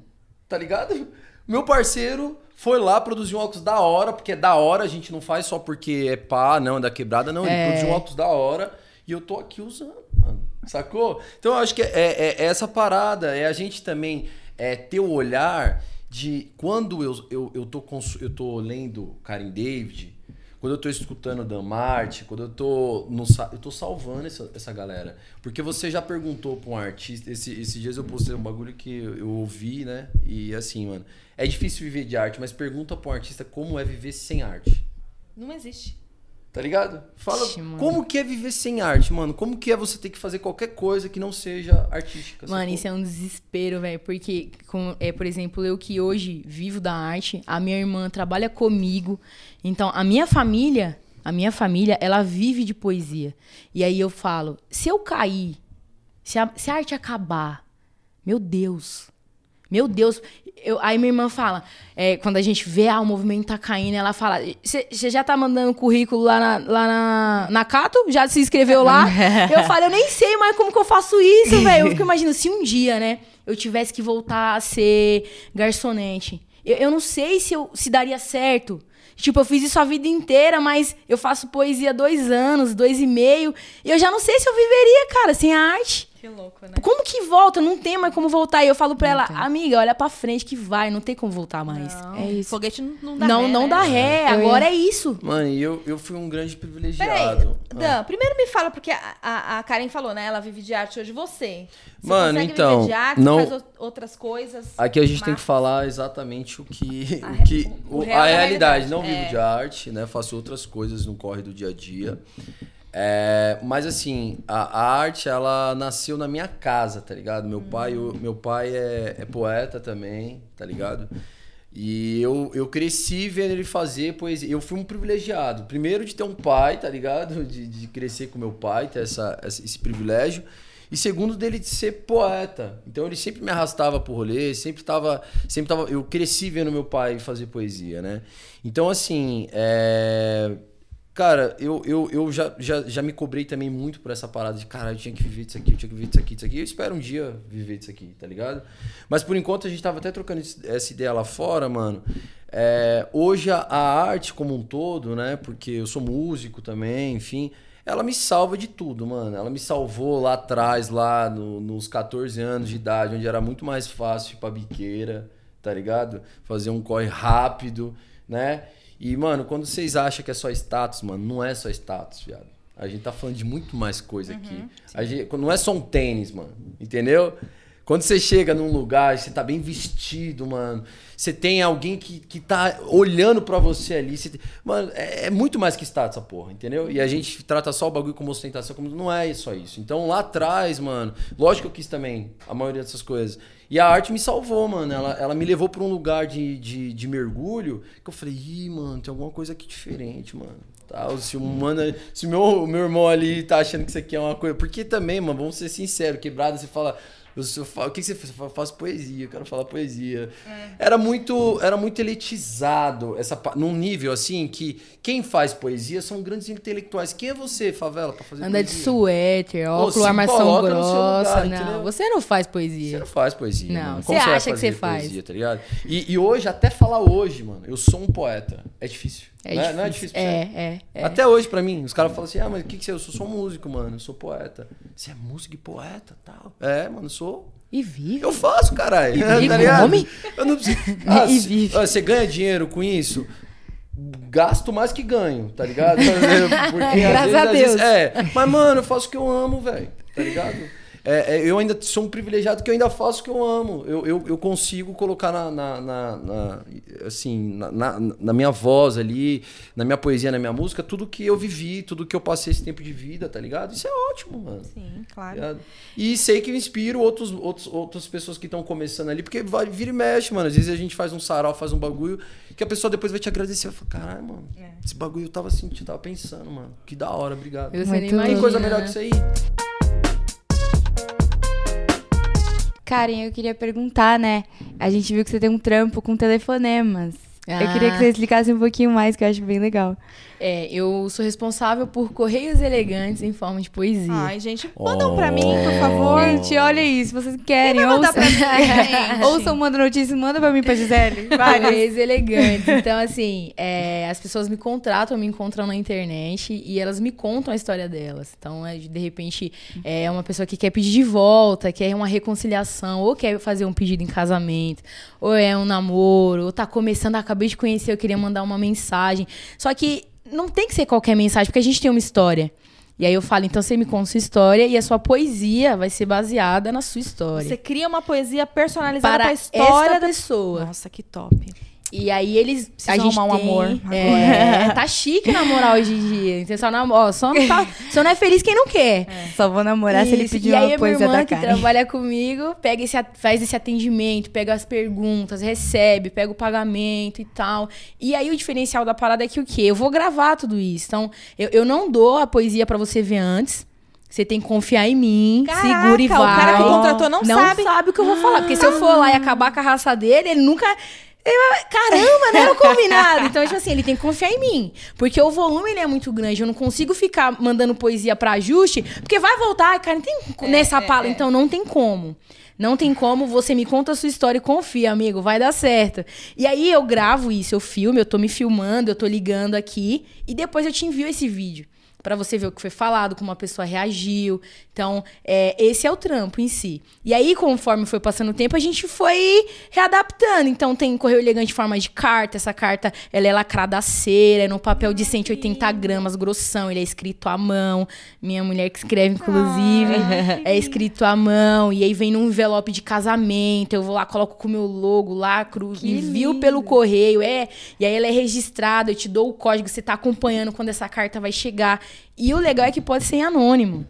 Tá ligado? [laughs] Meu parceiro foi lá produzir um óculos da hora, porque é da hora, a gente não faz só porque é pá, não, é da quebrada, não. Ele É. produziu um óculos da hora e eu tô aqui usando, mano. Sacou? Então eu acho que é, é- é essa parada, é a gente também é, ter o olhar de quando eu, eu, eu, tô, eu tô lendo Karen David, quando eu tô escutando Dan Marte, quando eu tô no eu tô salvando essa, essa galera. Porque você já perguntou pra um artista, esse, esses dias eu postei um bagulho que eu, eu ouvi, né? E assim, mano, é difícil viver de arte, mas pergunta pra um artista como é viver sem arte. Não existe. Tá ligado? Fala Ixi, como que é viver sem arte, mano? Como que é você ter que fazer qualquer coisa que não seja artística? Mano, isso é um desespero, velho. Porque, com, é, por exemplo, eu que hoje vivo da arte, a minha irmã trabalha comigo. Então, a minha família, a minha família, ela vive de poesia. E aí eu falo, se eu cair, se a, se a arte acabar, meu Deus. Meu Deus. Eu, aí minha irmã fala, é, quando a gente vê ah, o movimento tá caindo, ela fala: Você já tá mandando currículo lá na, lá na, na Cato? Já se inscreveu lá? [laughs] eu falo, eu nem sei mais como que eu faço isso, velho. Eu [laughs] fico imaginando, se um dia, né, eu tivesse que voltar a ser garçonete. Eu, eu não sei se, eu, se daria certo. Tipo, eu fiz isso a vida inteira, mas eu faço poesia há dois anos, dois e meio. E eu já não sei se eu viveria, cara, sem a arte. Que louco, né? Como que volta? Não tem mais como voltar. E eu falo pra ela, amiga, olha pra frente que vai, não tem como voltar mais. Não, É isso. Foguete não, não dá Não, ré, não né? dá ré, Eu agora é isso. Mano, eu, eu fui um grande Peraí, privilegiado. Ah. Dan, primeiro me fala, porque a, a, a Karen falou, né? Ela vive de arte hoje, você. Você Mano, então, viver de arte, não- faz outras coisas. Aqui a gente tem que Mas- falar exatamente o que, [laughs] A o que o o- real a da realidade. realidade, Não vivo é. de arte, né? Faço outras coisas no corre do dia a dia. É, mas assim, a, a arte ela nasceu na minha casa, tá ligado? Meu pai, meu pai é, é poeta também, tá ligado? E eu, eu cresci vendo ele fazer poesia. Eu fui um privilegiado. Primeiro de ter um pai, tá ligado? De, de crescer com meu pai, ter essa- esse privilégio. E segundo dele de ser poeta. Então ele sempre me arrastava pro rolê, sempre tava, sempre tava, eu cresci vendo meu pai fazer poesia, né? Então assim, é, cara, eu, eu, eu já, já, já me cobrei também muito por essa parada de, cara, eu tinha que viver disso aqui, eu tinha que viver disso aqui, disso aqui. Eu espero um dia viver disso aqui, tá ligado? Mas por enquanto a gente tava até trocando essa ideia lá fora, mano. É, hoje a, a arte como um todo, né? Porque eu sou músico também, enfim. Ela me salva de tudo, mano. Ela me salvou lá atrás, lá no- nos 14 anos de idade, onde era muito mais fácil ir pra biqueira, tá ligado? Fazer um corre rápido, né? E, mano, quando vocês acham que é só status, mano, não é só status, viado. A gente tá falando de muito mais coisa aqui. A gente, não é só um tênis, mano. Entendeu? Quando você chega num lugar, você tá bem vestido, mano. Você tem alguém que, que tá olhando pra você ali. você tem- Mano, é, é muito mais que status essa porra, entendeu? E a gente trata só o bagulho como ostentação, como não é só isso. Então lá atrás, mano, lógico que eu quis também a maioria dessas coisas. E a arte me salvou, mano. Ela, ela me levou pra um lugar de, de, de mergulho que eu falei, ih, mano, tem alguma coisa aqui diferente, mano. Tá, se o mano, se meu, meu irmão ali tá achando que isso aqui é uma coisa. Porque também, mano, vamos ser sinceros, quebrada, você fala, Eu, sou, o que, que você faz? Eu faço poesia, eu quero falar poesia. Era muito era muito elitizado, essa, num nível assim que quem faz poesia são grandes intelectuais. Quem é você, favela, pra fazer Anda de poesia? suéter, óculos, se armação grossa. lugar, não, entendeu? você não faz Você poesia. não faz poesia. Não, mano. você Como vai acha que você fazer faz. Poesia, tá ligado? E, e hoje, até falar hoje, mano, eu sou um poeta. É difícil. É não, difícil. não é difícil pra você? É, é, é. Até hoje, pra mim, os caras falam assim: ah, mas o que, que você é? Eu sou só músico, mano. Eu sou poeta. Você é músico e poeta tal. É, mano, eu sou. E vive. Eu faço, caralho. E [laughs] tá ligado? come? Eu não preciso. Ah, [laughs] E vive. você ganha dinheiro com isso? Gasto mais que ganho, tá ligado? [laughs] Porque Graças a Deus. é, mas, mano, eu faço o que eu amo, velho. Tá ligado? É, é, eu ainda sou um privilegiado que eu ainda faço o que eu amo. Eu, eu, eu consigo colocar na, na, na- na- assim, na, na, na minha voz ali, na minha poesia, na minha música, tudo que eu vivi, tudo que eu passei esse tempo de vida, tá ligado? Isso é ótimo, mano. Sim, claro. ligado? E sei que eu inspiro outros, outros, outras pessoas que estão começando ali, porque vai, vira e mexe, mano. Às vezes a gente faz um sarau, faz um bagulho, que a pessoa depois vai te agradecer. Vai falar, caralho, mano, É. esse bagulho eu tava sentindo, tava pensando, mano. Que da hora, obrigado. Muito nem. Tem coisa melhor né? que isso aí? Karen, eu queria perguntar, né? A gente viu que você tem um trampo com telefonemas. Eu queria que Ah. você explicasse um pouquinho mais, que eu acho bem legal. É, eu sou responsável por correios elegantes em forma de poesia. Ai, gente, mandam pra mim, por favor. Gente, olha isso, se vocês querem, ouçam, pra mim, [laughs] ouçam, manda notícia, manda pra mim, pra Gisele. Correios elegantes. Então, assim, é, as pessoas me contratam, me encontram na internet e elas me contam a história delas. Então, é, de repente, é uma pessoa que quer pedir de volta, quer uma reconciliação, ou quer fazer um pedido em casamento, ou é um namoro, ou tá começando, acabei de conhecer, eu queria mandar uma mensagem. Só que não tem que ser qualquer mensagem, porque a gente tem uma história. E aí eu falo, então você me conta sua história e a sua poesia vai ser baseada na sua história. Você cria uma poesia personalizada para pra história da pessoa. Nossa, que top. E aí eles. Gente arrumar um tem, amor É, tá chique namorar hoje em dia. Então, só, nam- ó, só, não tá, [laughs] só não é feliz quem não quer. Só vou namorar se ele pedir e aí uma a minha poesia irmã da que Karen. trabalha comigo pega esse, faz esse atendimento, pega as perguntas, recebe, pega o pagamento e tal. E aí o diferencial da parada é que o quê? Eu vou gravar tudo isso. Então, eu, eu não dou a poesia pra você ver antes. Você tem que confiar em mim, Caraca, segura e o vai. cara que contratou não sabe. o que eu vou falar. Porque se eu for lá e acabar com a raça dele, ele nunca. Vai- Caramba, não era o combinado. Então, tipo assim, ele tem que confiar em mim. Porque o volume ele é muito grande. Eu não consigo ficar mandando poesia pra ajuste, porque vai voltar, cara, não tem nessa pala. Então, não tem como. Não tem como, você me conta a sua história e confia, amigo, vai dar certo. E aí eu gravo isso, eu filmo, eu tô me filmando, eu tô ligando aqui, e depois eu te envio esse vídeo. Pra você ver o que foi falado, como a pessoa reagiu. Então, é, esse é o trampo em si. E aí, conforme foi passando o tempo, a gente foi readaptando. Então, tem correio elegante em forma de carta. Essa carta, ela é lacrada a cera, é no papel de 180 gramas, grossão. Ele é escrito à mão. Minha mulher que escreve, inclusive. [laughs] é escrito à mão. E aí, vem num envelope de casamento. Eu vou lá, coloco com o meu logo, lacro, Que envio lindo. pelo correio. É, e aí, ela é registrada. Eu te dou o código, você tá acompanhando quando essa carta vai chegar. E o legal é que pode ser em anônimo.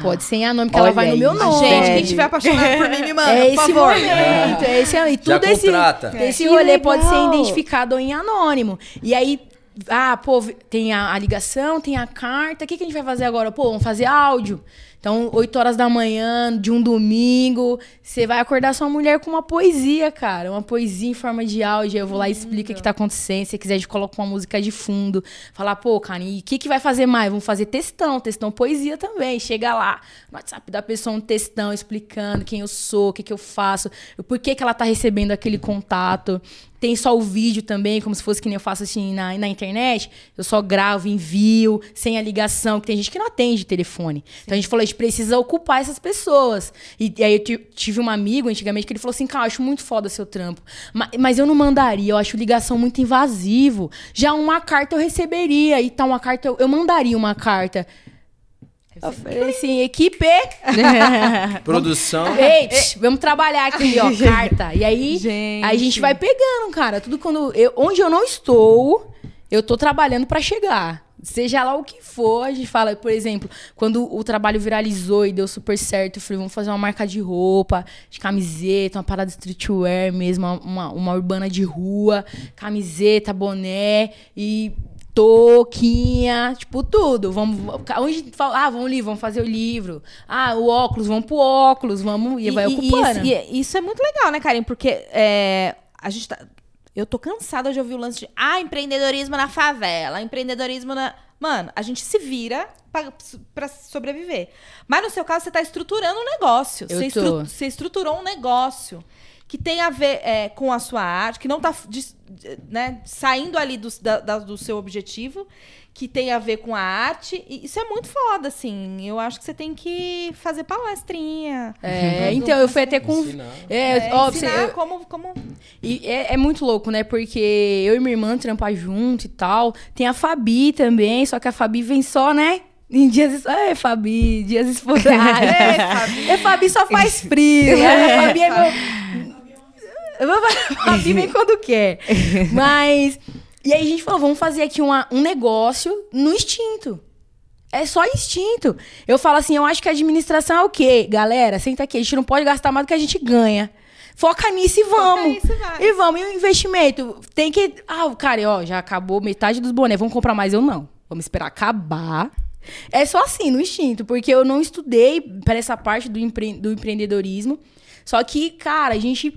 Pode ser em anônimo, porque ela Olha vai no meu nome. Gente, quem estiver apaixonado por mim, me manda, é por esse favor. momento, é esse e tudo esse, contrata. esse Que rolê pode ser identificado em anônimo. E aí, ah, pô, tem a, a ligação, tem a carta. O que, que a gente vai fazer agora? Pô, vamos fazer áudio. Então, 8 horas da manhã de um domingo, você vai acordar sua mulher com uma poesia, cara. Uma poesia em forma de áudio. Eu vou lá e explico o que tá acontecendo. Se quiser, a gente coloca uma música de fundo. Falar, pô, cara, e o que, que vai fazer mais? Vamos fazer textão, textão poesia também. Chega lá, no WhatsApp da pessoa, um textão explicando quem eu sou, o que, que eu faço, o porquê que ela tá recebendo aquele contato. Tem só o vídeo também, como se fosse que nem eu faço assim na, na internet. Eu só gravo, envio, sem a ligação, que tem gente que não atende telefone. Então a gente falou, a gente precisa ocupar essas pessoas. E, e aí eu ti- tive um amigo antigamente que ele falou assim, cara, eu acho muito foda seu trampo. Ma- Mas, eu não mandaria, eu acho ligação muito invasivo. Já uma carta eu receberia. E tal, uma carta, eu, eu mandaria uma carta. Eu falei assim, equipe, [laughs] Produção. Ei, vamos trabalhar aqui, ó, [laughs] carta. E aí, Gente. aí a gente vai pegando, cara. Tudo quando. Eu, onde eu não estou, eu tô trabalhando pra chegar. Seja lá o que for, a gente fala, por exemplo, quando o trabalho viralizou e deu super certo, eu falei, vamos fazer uma marca de roupa, de camiseta, uma parada streetwear mesmo, uma, uma, uma urbana de rua, camiseta, boné. E touquinha, tipo, tudo. Vamos, onde fala, ah, vamos ali, vamos fazer o livro. Ah, o óculos, vamos pro óculos, vamos, e, vai ocupando. Isso, e isso é muito legal, né, Karen? Porque é, a gente tá. Eu tô cansada de ouvir o lance de ah, empreendedorismo na favela, empreendedorismo na. Mano, a gente se vira pra, pra sobreviver. Mas no seu caso, você tá estruturando um negócio. Eu Você, estru- você estruturou um negócio que tem a ver é, com a sua arte, que não tá dis- né, saindo ali do, da- da- do seu objetivo, que tem a ver com a arte. E isso é muito foda, assim. Eu acho que você tem que fazer palestrinha. É, [laughs] então eu fui até com. Ensinar. É, É, ó, ensinar você- eu- como, como E é, é muito louco, né? Porque eu e minha irmã trampar junto e tal. Tem a Fabi também, só que a Fabi vem só, né? Em dias. É, Fabi, dias [laughs] esporádicos. É, Fabi. É, Fabi só faz frio. né? [laughs] A Fabi é meu. A Fabi vem quando quer. [laughs] Mas. E aí a gente falou, vamos fazer aqui uma, um negócio no instinto. É só instinto. Eu falo assim, eu acho que a administração é o quê? Galera, senta aqui, a gente não pode gastar mais do que a gente ganha. Foca nisso e vamos. nisso e vai. E vamos. E o investimento? Tem que. Ah, o cara, ó, já acabou metade dos bonés. Vamos comprar mais? Eu não. Vamos esperar acabar. É só assim, no instinto, porque eu não estudei para essa parte do, empre- do empreendedorismo. Só que, cara, a gente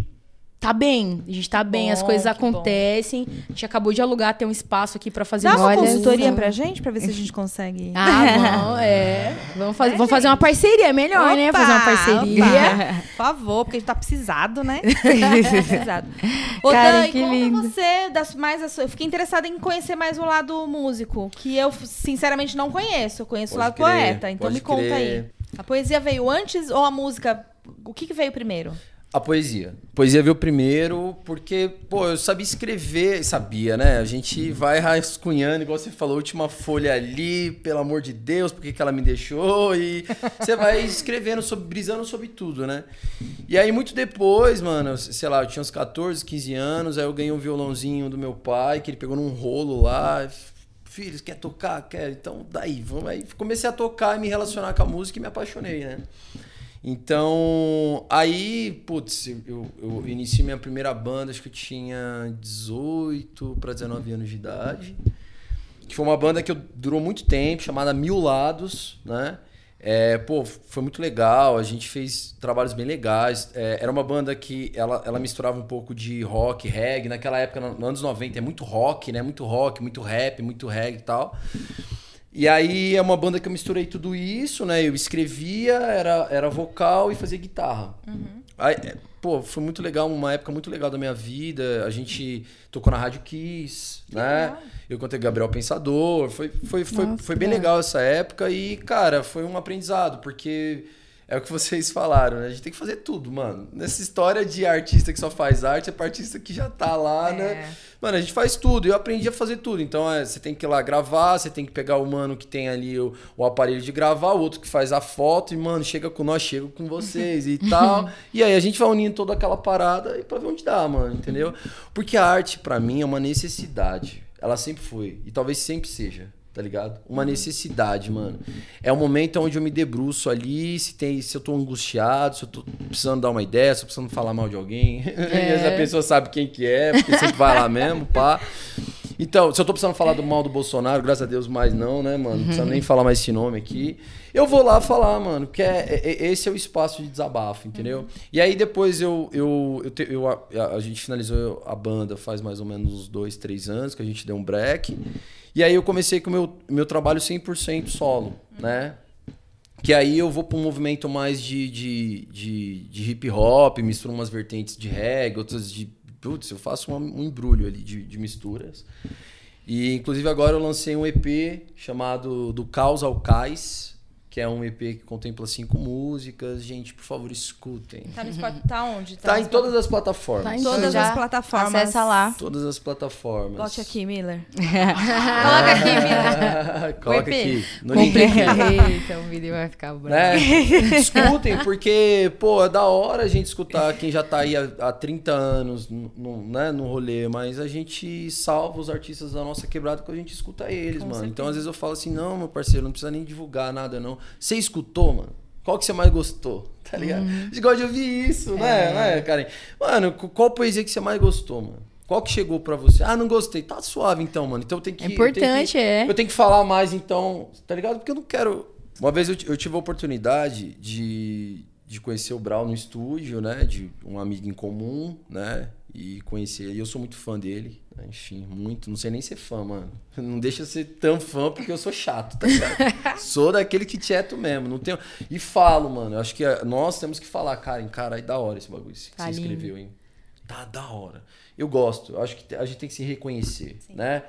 tá bem. A gente tá bem, as bom, coisas que bom. acontecem. A gente acabou de alugar até um espaço aqui para fazer Dá uma consultoria pra gente, pra ver se a gente consegue. Ah, [laughs] não, é. Vamos, fazer, vamos fazer uma parceria, é melhor, né? Opa, Fazer uma parceria. opa. Por favor, porque a gente tá precisado, né? [laughs] precisado. Ô, Cara, Dan, que conta lindo. você das mais a sua- Eu fiquei interessada em conhecer mais o lado músico, que eu sinceramente não conheço. Eu conheço o Pode lado crer, poeta. Então me conta crer. aí. A poesia veio antes ou a música? O que, que veio primeiro? A poesia. Poesia veio primeiro porque, pô, eu sabia escrever, sabia, né? A gente vai rascunhando, igual você falou, última folha ali, pelo amor de Deus, por que ela me deixou? E você vai [laughs] escrevendo, sobre, brisando sobre tudo, né? E aí, muito depois, mano, sei lá, eu tinha uns 14, 15 anos, aí eu ganhei um violãozinho do meu pai, que ele pegou num rolo lá. Filho, quer tocar? Quer? Então, daí, vamos aí. Comecei a tocar e me relacionar com a música e me apaixonei, né? Então, aí, putz, eu, eu iniciei minha primeira banda, acho que eu tinha 18 para 19 anos de idade. Que foi uma banda que durou muito tempo, chamada Mil Lados, né? É, pô, foi muito legal, a gente fez trabalhos bem legais. É, era uma banda que ela, ela misturava um pouco de rock, reggae. Naquela época, no- nos anos 90, é muito rock, né? Muito rock, muito rap, muito reggae e tal. E aí é uma banda que eu misturei tudo isso, né? Eu escrevia, era, era vocal e fazia guitarra. Aí, é, pô, foi muito legal, uma época muito legal da minha vida. A gente tocou na Rádio Kiss, né? Eu contei Gabriel Pensador. Foi, foi, foi, Nossa, foi bem legal essa época e, cara, foi um aprendizado, porque é o que vocês falaram, né? A gente tem que fazer tudo, mano. Nessa história de artista que só faz arte, é pra artista que já tá lá, né? Mano, a gente faz tudo. Eu aprendi a fazer tudo. Então, é, você tem que ir lá gravar, você tem que pegar o mano que tem ali o, o aparelho de gravar, o outro que faz a foto, e, mano, chega com nós, chega com vocês e [laughs] tal. e aí a gente vai unindo toda aquela parada e pra ver onde dá, mano, entendeu? Porque a arte, pra mim, é uma necessidade. Ela sempre foi. E talvez sempre seja. Tá ligado? Uma necessidade, mano. É o momento onde eu me debruço ali, se tem, se eu tô angustiado, se eu tô precisando dar uma ideia, se eu tô precisando falar mal de alguém. e [laughs] essa pessoa sabe quem que é, porque sempre vai lá mesmo, pá. Então, se eu tô precisando falar do mal do Bolsonaro, graças a Deus mais não, né, mano? Não precisa nem falar mais esse nome aqui. Eu vou lá falar, mano, que é, é- esse é o espaço de desabafo, entendeu? E aí depois eu, eu, eu, te- eu- a, a gente finalizou a banda faz mais ou menos uns dois, três anos que a gente deu um break. E aí eu comecei com o meu, meu trabalho 100% solo, né? Que aí eu vou para um movimento mais de, de, de, de hip hop, misturo umas vertentes de reggae, outras de. Putz, eu faço uma- um embrulho ali de, de misturas. E inclusive agora eu lancei um EP chamado Do Caos ao Cais, que é um EP que contempla cinco músicas. Gente, por favor, escutem. Tá no Spotify? Tá onde? Tá em no todas as plataformas. Tá em Todas Já as plataformas. Acessa lá. Todas as plataformas. Bote aqui, Miller. [laughs] Coloca aqui, Mila. [laughs] Coloca aqui. No link aqui. Eita, o vídeo vai ficar bravo. né? Escutem, porque, pô, é da hora a gente escutar quem já tá aí há, há 30 anos no, no- né, no rolê, mas a gente salva os artistas da nossa quebrada quando a gente escuta eles, Com mano. certeza. Então, às vezes eu falo assim, não, meu parceiro, não precisa nem divulgar nada, não. Você escutou, mano? Qual que você mais gostou? [laughs] Tá ligado? A gente gosta de ouvir isso, né, né, Karen? Mano, qu- qual poesia que você mais gostou, mano? Qual que chegou pra você? Ah, não gostei. Tá suave então, mano. Então tem que. É eu tenho importante, que- é. Eu tenho que falar mais então, tá ligado? Porque eu não quero. Uma vez eu, eu tive a oportunidade de, de conhecer o Brau no estúdio, né? De um amigo em comum, né? E conhecer. E eu sou muito fã dele. né? Enfim, muito. Não sei nem ser fã, mano. [laughs] Não deixa eu ser tão fã porque eu sou chato, tá ligado? [laughs] sou daquele que tieto mesmo. Não tenho... E falo, mano. Eu acho que eh, nós temos que falar, Karen, cara, aí da hora esse bagulho que Tá você lindo. escreveu, hein? Tá da hora. Eu gosto. Eu acho que a gente tem que se reconhecer, né?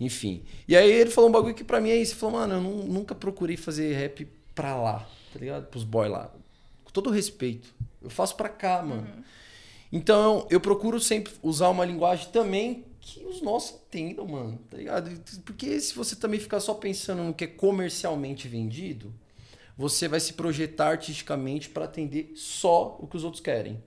Enfim. E aí ele falou um bagulho que pra mim é isso. Ele falou, mano, eu nu- nunca procurei fazer rap pra lá, tá ligado? Pros boy lá. Com todo respeito. Eu faço pra cá, mano. Então eu procuro sempre usar uma linguagem também que os nossos entendam, mano, tá ligado? Porque se você também ficar só pensando no que é comercialmente vendido, você vai se projetar artisticamente pra atender só o que os outros querem.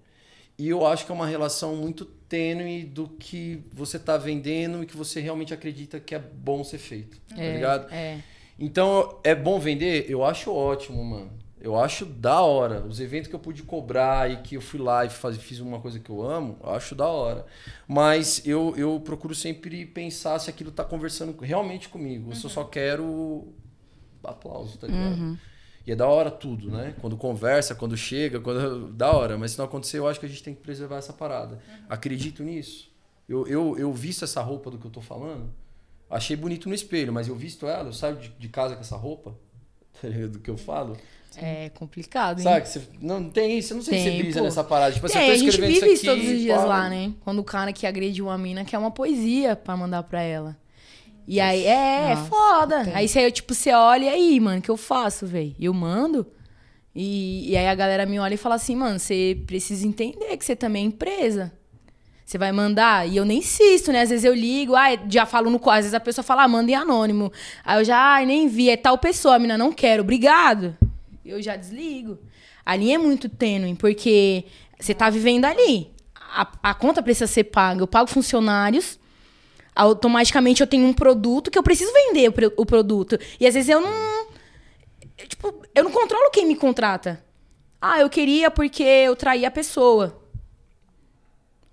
E eu acho que é uma relação muito tênue do que você tá vendendo e que você realmente acredita que é bom ser feito, tá ligado? É. Então, é bom vender? Eu acho ótimo, mano. Eu acho da hora. Os eventos que eu pude cobrar e que eu fui lá e faz, fiz uma coisa que eu amo, eu acho da hora. Mas eu, eu procuro sempre pensar se aquilo tá conversando realmente comigo. Eu só- só quero aplauso, tá ligado? E é da hora tudo, né? Quando conversa, quando chega, quando. [laughs] Da hora. Mas se não acontecer, eu acho que a gente tem que preservar essa parada. Acredito nisso. Eu, eu, eu visto essa roupa do que eu tô falando. Achei bonito no espelho, mas eu visto ela, eu saio de, de casa com essa roupa. Tá ligado? Do que eu falo. É complicado, hein? Sabe? Você, não tem isso. Eu não sei se Tem, você brisa pô. nessa parada. Tipo, Tem, eu tô a gente escrevendo vive isso isso aqui, todos os dias pá, lá, né? Quando o cara que agride uma mina quer uma poesia pra mandar pra ela. E aí, é, é Nossa, foda. tem. Aí você, tipo, você olha e aí, mano, o que eu faço, velho? Eu mando. E, e aí a galera me olha e fala assim, mano, você precisa entender que você também é empresa. Você vai mandar? E eu nem insisto, né? Às vezes eu ligo, ah, já falo no quadro. Às vezes a pessoa fala, ah, manda em anônimo. Aí eu já, ai, nem vi. É tal pessoa, a mina, não quero, obrigado. Eu já desligo. A linha é muito tênue, porque você tá vivendo ali. A, a conta precisa ser paga. Eu pago funcionários, automaticamente eu tenho um produto que eu preciso vender o, o produto. E às vezes eu não. eu, tipo, eu não controlo quem me contrata. Ah, eu queria porque eu traí a pessoa.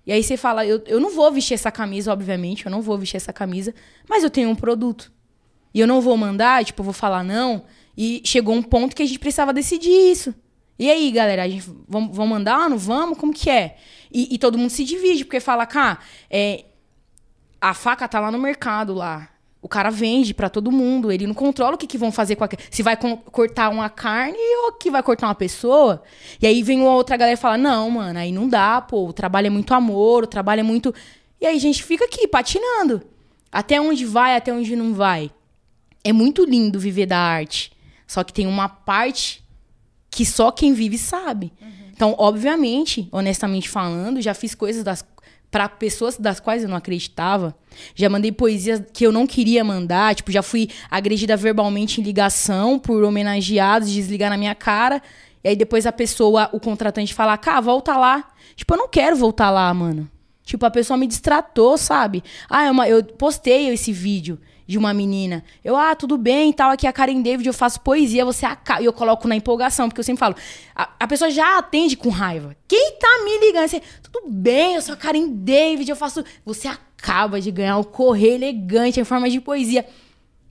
E aí você fala, eu, eu não vou vestir essa camisa, obviamente, eu não vou vestir essa camisa, mas eu tenho um produto. E eu não vou mandar, tipo, eu vou falar não. E chegou um ponto que a gente precisava decidir isso. E aí, galera, a gente vamos, vamos mandar? Não vamos? Como que é? E, e todo mundo se divide, porque fala, cá, é, a faca tá lá no mercado lá. O cara vende pra todo mundo, ele não controla o que, que vão fazer com a se vai cortar uma carne ou que vai cortar uma pessoa. E aí vem uma outra galera e fala: "Não, mano, aí não dá, pô, o trabalho é muito amor, o trabalho é muito". E aí a gente fica aqui patinando. Até onde vai, até onde não vai. É muito lindo viver da arte. Só que tem uma parte que só quem vive sabe. Então, obviamente, honestamente falando, já fiz coisas das para pessoas das quais eu não acreditava. Já mandei poesias que eu não queria mandar, tipo, já fui agredida verbalmente em ligação por homenageados desligar na minha cara. E aí depois a pessoa, o contratante fala: "Cá, volta lá". Tipo, eu não quero voltar lá, mano. Tipo, a pessoa me distratou, sabe? Ah, é uma, eu postei esse vídeo de uma menina. Eu, ah, tudo bem e tal, aqui é a Karen David, eu faço poesia, você acaba. E eu coloco na empolgação, porque eu sempre falo, a, a pessoa já atende com raiva. Quem tá me ligando? Você, tudo bem, eu sou a Karen David, eu faço. Você acaba de ganhar um correio elegante em forma de poesia.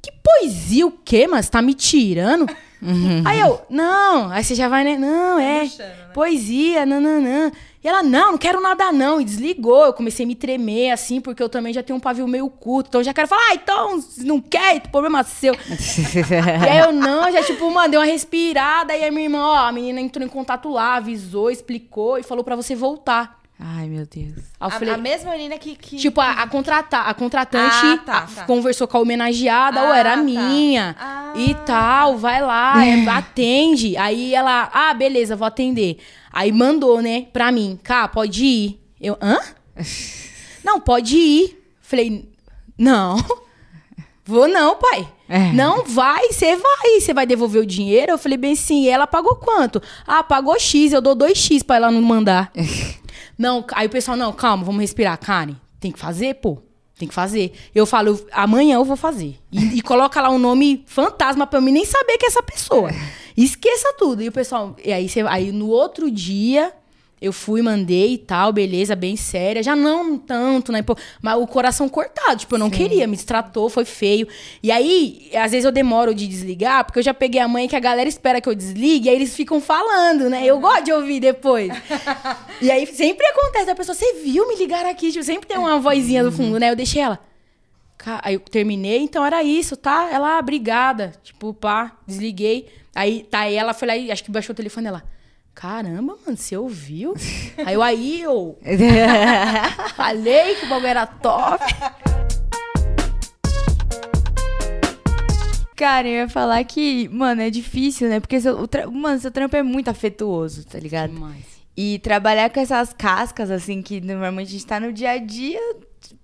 Que poesia o quê, mas tá me tirando? [laughs] Aí eu, não, aí você já vai, né? Não, é. puxando, né? Poesia, nananã. E ela, não, não quero nada não. E desligou. Eu comecei a me tremer, assim, porque eu também já tenho um pavio meio curto. Então eu já quero falar, ah, então, se não quer, problema seu. [laughs] e aí eu, não, já, tipo, mandei uma respirada. Aí a minha irmã, ó, a menina entrou em contato lá, avisou, explicou e falou pra você voltar. Ai, meu Deus. A, falei, a mesma menina que. que Tipo, a, a, contrata, a contratante Ah, tá, tá. conversou com a homenageada, ou Ah, era tá. minha, Ah, e tal, vai lá, [laughs] é, atende. Aí ela, ah, beleza, vou atender. Aí mandou, né, pra mim, cá, pode ir. Eu, hã? [laughs] Não, pode ir. Falei, não, vou não, pai. É. Não vai, você vai. Você vai devolver o dinheiro? Eu falei bem sim. E ela pagou quanto? Ah, pagou X, eu dou 2X pra ela não mandar. [laughs] Não, aí o pessoal, não, calma, vamos respirar. Karen, tem que fazer, pô. Tem que fazer. Eu falo, eu- amanhã eu vou fazer. E, e coloca lá um nome fantasma pra mim nem saber que é essa pessoa. Esqueça tudo. E o pessoal, e aí, você, aí no outro dia, Eu fui, mandei e tal, beleza, bem séria. Já não tanto, né? Pô, mas o coração cortado, tipo, eu não queria, me distratou, foi feio. E aí, às vezes eu demoro de desligar, porque eu já peguei a mãe que a galera espera que eu desligue, e aí eles ficam falando, né? Eu gosto de ouvir depois. [laughs] e aí sempre acontece, a pessoa, você viu, me ligaram aqui, tipo, sempre tem uma vozinha do fundo, né? Eu deixei ela. Aí eu terminei, então era isso, tá? Ela, ah, obrigada. Tipo, pá, desliguei. Aí, tá, aí ela foi lá e acho que baixou o telefone dela. Caramba, mano, você ouviu? [laughs] aí eu, aí eu [laughs] falei que o bagulho era top. Cara, eu ia falar que, mano, é difícil, né? Porque, seu, mano, seu trampo é muito afetuoso, tá ligado? Demais. E trabalhar com essas cascas, assim, que normalmente a gente tá no dia a dia,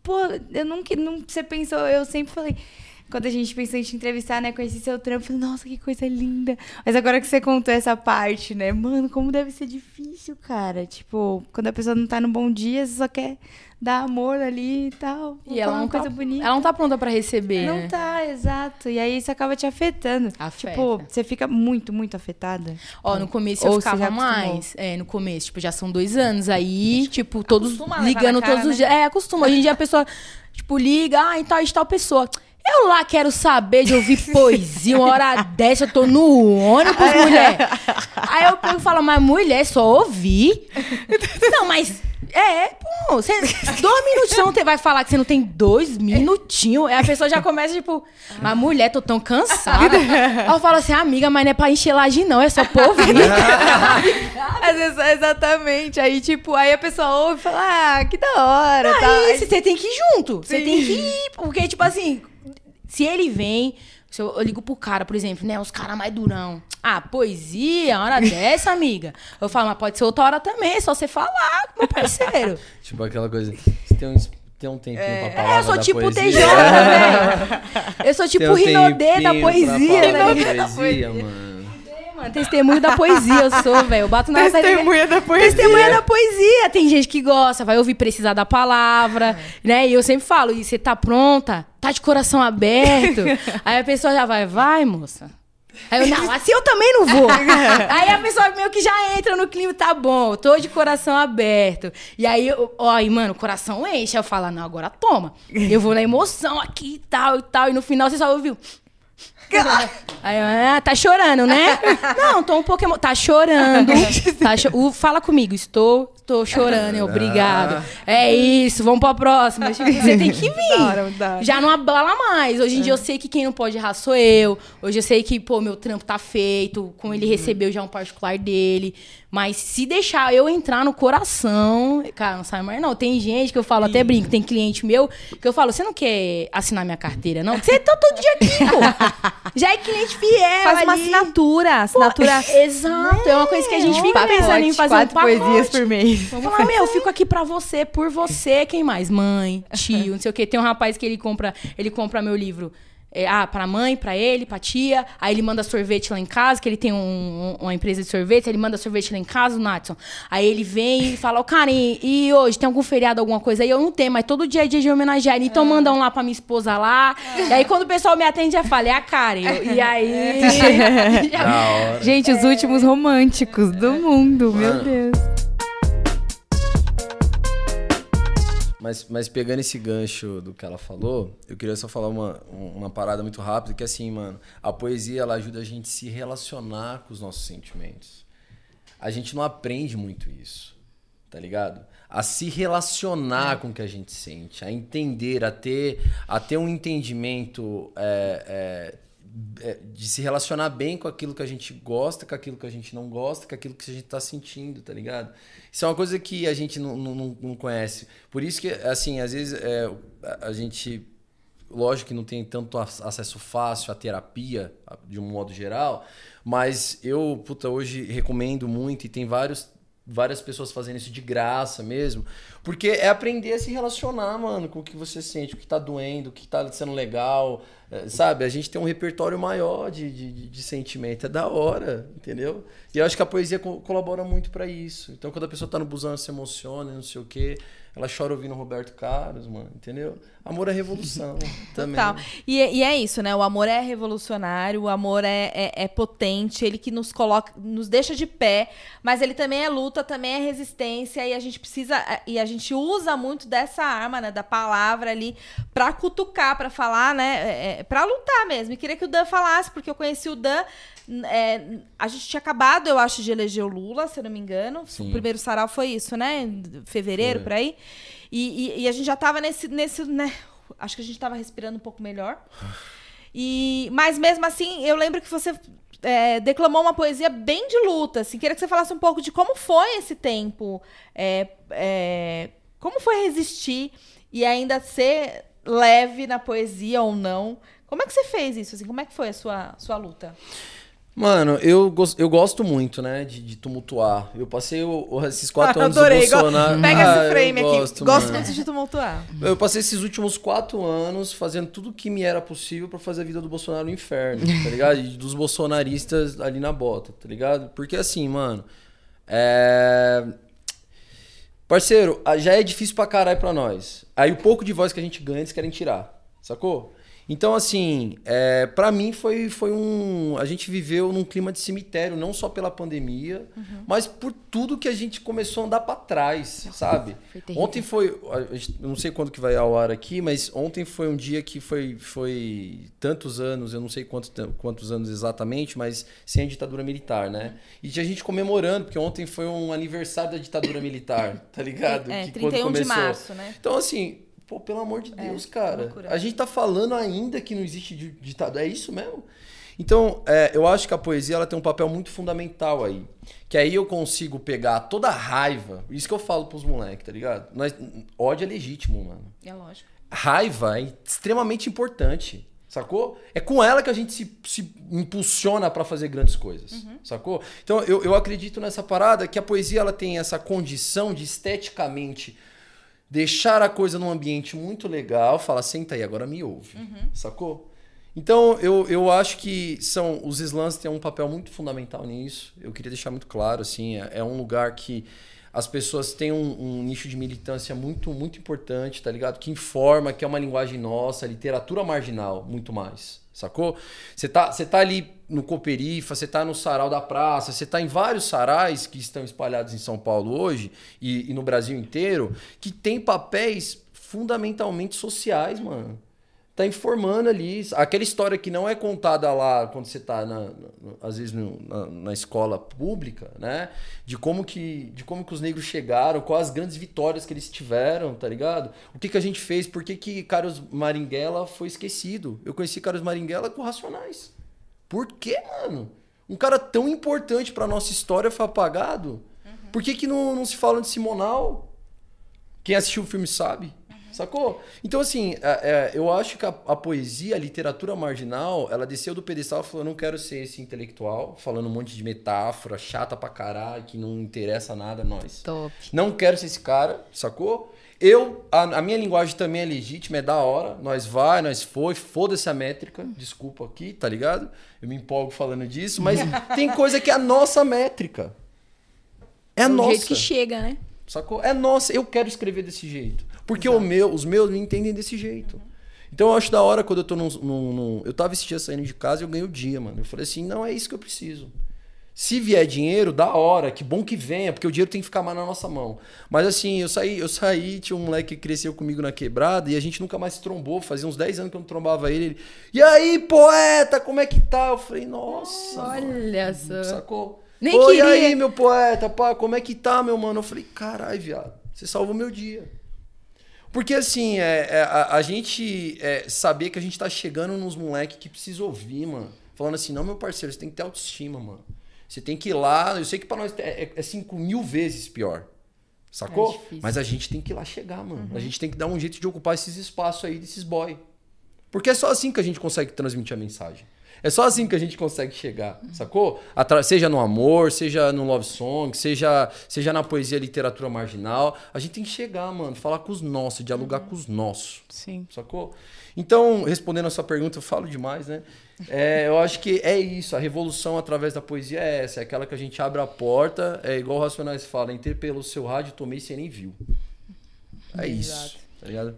pô, eu nunca, não, você pensou, eu sempre falei, quando a gente pensou em te entrevistar, né, conheci seu trampo, falei, nossa, que coisa linda. Mas agora que você contou essa parte, né, mano, como deve ser difícil, cara. Tipo, quando a pessoa não tá no bom dia, você só quer dar amor ali e tal. E ela não, uma tá, coisa bonita. ela não tá pronta pra receber, Não né? tá, exato. E aí isso acaba te afetando. Afeta. Tipo, você fica muito, muito afetada. Ó, no começo eu Ou ficava mais. É, no começo, tipo, já são dois anos. Aí, tipo, todos ligando cara, todos os né? dias. É, acostuma. Hoje em dia a pessoa, tipo, liga, ah, e tal, e tal pessoa. Eu lá quero saber de ouvir poesia, uma hora dessa, eu tô no ônibus, mulher. Aí eu pego e falo, mas mulher, só ouvir? Não, mas. É, pô, você, dois minutos você não tem, vai falar que você não tem dois minutinhos. Aí a pessoa já começa, tipo, mas mulher, tô tão cansada. Aí eu falo assim, amiga, mas não é pra encher laje, não, é só vezes, exatamente. Aí, tipo, aí a pessoa ouve e fala, ah, que da hora. tá? Aí Aí- você tem que ir junto. Você tem que ir. Porque, tipo assim, se ele vem. Se eu, eu ligo pro cara, por exemplo, né? Os caras mais durão. Ah, poesia, hora dessa, amiga. Eu falo, mas pode ser outra hora também, é só você falar, meu parceiro. [laughs] Tipo aquela coisa. Você tem um, tem um tempinho pra palavra É, eu sou da tipo poesia. TJ, velho. [laughs] Eu sou tipo um Rinodê da poesia, falar ligado? da poesia, mano. Mano, testemunho da poesia eu sou, velho. Eu bato na Testemunha da poesia. Testemunha da poesia. Tem gente que gosta, vai ouvir precisar da palavra, né? E eu sempre falo, e você tá pronta? Tá de coração aberto? [laughs] Aí a pessoa já vai, vai, moça. Aí eu, não, assim eu também não vou. [laughs] aí a pessoa meio que já entra no clima, tá bom, tô de coração aberto. E aí, eu- ó, e mano, o coração enche. Aí eu falo, não, agora toma. Eu vou na emoção aqui e tal e tal. E no final você só ouviu. Aí, ah, tá chorando, né? [laughs] Não, tô um pouco emo... Tá chorando. [laughs] Tá cho- Fala comigo, estou, estou chorando, eu, obrigado. É isso, vamos pra próxima. Tipo, você tem que vir. Da hora, da hora. Já não abala mais. Hoje em dia eu sei que quem não pode errar sou eu. Hoje eu sei que, pô, meu trampo tá feito. Com ele recebeu já um particular dele. Mas se deixar eu entrar no coração, cara, não sai mais não. Tem gente que eu falo, até brinco, tem cliente meu que eu falo, você não quer assinar minha carteira, não? Você tá todo dia aqui, pô. [laughs] Já é cliente fiel Faz uma ali. assinatura. Pô, Assinatura. Exato, é uma coisa que a gente fica Pacote, pensando em fazer um pacote. poesias por mês. Falar, meu, eu fico aqui pra você, por você, quem mais? Mãe, tio, não sei o quê. Tem um rapaz que ele compra, ele compra meu livro. É, ah, pra mãe, pra ele, pra tia. Aí ele manda sorvete lá em casa, que ele tem um- um- uma empresa de sorvete. Ele manda sorvete lá em casa, o Natson. Aí ele vem e fala, ô, Karen, e, hoje tem algum feriado, alguma coisa? Aí eu não tenho, mas todo dia é dia de homenagear. Então manda um lá pra minha esposa lá. E aí quando o pessoal me atende, já fala, é a Karen. E aí... [laughs] hora. Gente, os últimos românticos do mundo, meu Mano. Deus. Mas, mas pegando esse gancho do que ela falou, eu queria só falar uma, uma parada muito rápida, que assim, mano, a poesia ela ajuda a gente a se relacionar com os nossos sentimentos. A gente não aprende muito isso, tá ligado? A se relacionar com o que a gente sente, a entender, a ter, a ter um entendimento é, é, de se relacionar bem com aquilo que a gente gosta, com aquilo que a gente não gosta, com aquilo que a gente tá sentindo, tá ligado? Isso é uma coisa que a gente não, não, não- conhece. Por isso que, assim, às vezes é, a- gente. Lógico que não tem tanto ac- acesso fácil à terapia, de um modo geral, mas eu, puta, hoje recomendo muito e tem vários, várias pessoas fazendo isso de graça mesmo, porque é aprender a se relacionar, mano, com o que você sente, o que tá doendo, o que tá sendo legal, é, sabe? A gente tem um repertório maior de, de, de- sentimento, é da hora, entendeu? E eu acho que a poesia co- colabora muito pra isso. Então, quando a pessoa tá no busão, ela se emociona, não sei o quê, ela chora ouvindo Roberto Carlos, mano, entendeu? Amor é revolução [laughs] também. Total. E, é- e é isso, né? O amor é revolucionário, o amor é, é, é potente, ele que nos coloca, nos deixa de pé, mas ele também é luta, também é resistência, e a gente precisa, e a gente usa muito dessa arma, né? Da palavra ali, pra cutucar, pra falar, né? É, é, pra lutar mesmo. E queria que o Dan falasse, porque eu conheci o Dan. é, a gente tinha acabado, eu acho, de eleger o Lula, se eu não me engano. Sim. O primeiro sarau foi isso, né? Em fevereiro, Foi. por aí. E, e- e a gente já tava nesse, nesse, né? Acho que a gente tava respirando um pouco melhor. E, mas mesmo assim, eu lembro que você é, declamou uma poesia bem de luta. Assim, queria que você falasse um pouco de como foi esse tempo, é, é, como foi resistir e ainda ser leve na poesia ou não. Como é que você fez isso? Assim, como é que foi a sua, sua luta? Mano, eu, gos- eu gosto muito, né, de, de tumultuar. Eu passei o- o- esses quatro anos Adorei. do Go- Bolsonaro. Pega Ah, esse frame aqui. gosto, muito de tumultuar. Eu passei esses últimos quatro anos fazendo tudo que me era possível pra fazer a vida do Bolsonaro no inferno, [laughs] tá ligado? E dos bolsonaristas ali na bota, tá ligado? Porque assim, mano, é... Parceiro, já é difícil pra caralho pra nós. Aí o pouco de voz que a gente ganha, eles querem tirar, sacou? Então, assim, é, para mim foi, foi um. A gente viveu num clima de cemitério, não só pela pandemia, mas por tudo que a gente começou a andar pra trás, sabe? Foi. Ontem foi. a Eu não sei quando que vai ao ar aqui, mas ontem foi um dia que foi, foi tantos anos, eu não sei quanto, quantos anos exatamente, mas sem a ditadura militar, né? E tinha gente comemorando, porque ontem foi um aniversário da ditadura militar, tá ligado? É, Que 31 de começou. março, né? Então, assim, pô, pelo amor de Deus, cara. loucura. A gente tá falando ainda que não existe di- ditadura. É isso mesmo? Então, é, eu acho que a poesia ela tem um papel muito fundamental aí. Que aí eu consigo pegar toda a raiva. Isso que eu falo pros moleques, tá ligado? Nós, ódio é legítimo, mano. É lógico. Raiva é extremamente importante. Sacou? É com ela que a gente se, se impulsiona pra fazer grandes coisas. Sacou? Então eu, eu acredito nessa parada que a poesia ela tem essa condição de esteticamente deixar a coisa num ambiente muito legal, falar, senta aí, agora me ouve. Sacou? Então, eu, eu acho que são os slams têm um papel muito fundamental nisso. Eu queria deixar muito claro, assim, é, é um lugar que as pessoas têm um, um nicho de militância muito, muito importante, tá ligado? Que informa, que é uma linguagem nossa, literatura marginal, muito mais. Sacou? Você tá, você tá ali no Cooperifa, você tá no Sarau da Praça, você tá em vários sarais que estão espalhados em São Paulo hoje e, e no Brasil inteiro, que tem papéis fundamentalmente sociais, mano tá informando ali. Aquela história que não é contada lá quando você tá, na, às vezes, no- na, na escola pública, né? De como, que, de como que os negros chegaram, quais as grandes vitórias que eles tiveram, tá ligado? O que, que a gente fez, por que, que Carlos Maringuela foi esquecido? Eu conheci Carlos Maringuela com Racionais. Por quê, mano? Um cara tão importante pra nossa história foi apagado? Por que, que não, não se fala de Simonal? Quem assistiu o filme sabe. Sacou? Então, assim, é- é, eu acho que a, a poesia, a literatura marginal, ela desceu do pedestal e falou: não quero ser esse intelectual, falando um monte de metáfora, chata pra caralho, que não interessa nada a nós. Top. Não quero ser esse cara, sacou? Eu, a, a minha linguagem também é legítima, é da hora. Nós vai, nós foi, foda-se a métrica. Desculpa aqui, tá ligado? Eu me empolgo falando disso, mas [laughs] tem coisa que é a nossa métrica. É a o nossa. jeito que chega, né? Sacou? É nossa, eu quero escrever desse jeito. Porque meu, os meus me entendem desse jeito. Então eu acho da hora quando eu tô num, num- num- Eu tava esse dia saindo de casa e eu ganhei o dia, mano. Eu falei assim, não é isso que eu preciso. Se vier dinheiro, da hora, que bom que venha, porque o dinheiro tem que ficar mais na nossa mão. Mas assim, eu saí, eu saí, tinha um moleque que cresceu comigo na quebrada e a gente nunca mais se trombou. Fazia uns 10 anos que eu não trombava ele. ele e aí, poeta, como é que tá? Eu falei, nossa. mano." Olha só. Sacou? Nem e queria. aí, meu poeta, pá, como é que tá, meu mano? Eu falei, carai, viado, você salvou meu dia. Porque assim, é, é, a, a gente é, saber que a gente tá chegando nos moleques que precisa ouvir, mano. Falando assim, não, meu parceiro, você tem que ter autoestima, mano. Você tem que ir lá, eu sei que pra nós é, é 5 mil vezes pior. Sacou? É. Mas a gente tem que ir lá chegar, mano. A gente tem que dar um jeito de ocupar esses espaços aí desses boy. Porque é só assim que a gente consegue transmitir a mensagem. É só assim que a gente consegue chegar, sacou? Atra- seja no amor, seja no love song, seja, seja na poesia, literatura marginal. A gente tem que chegar, mano, falar com os nossos, dialogar com os nossos, Sim. sacou? Então, respondendo a sua pergunta, eu falo demais, né? É, eu acho que é isso, a revolução através da poesia é essa, é aquela que a gente abre a porta, é igual o Racionais fala, interpelou seu rádio, tomei, você nem viu. É isso. Tá ligado?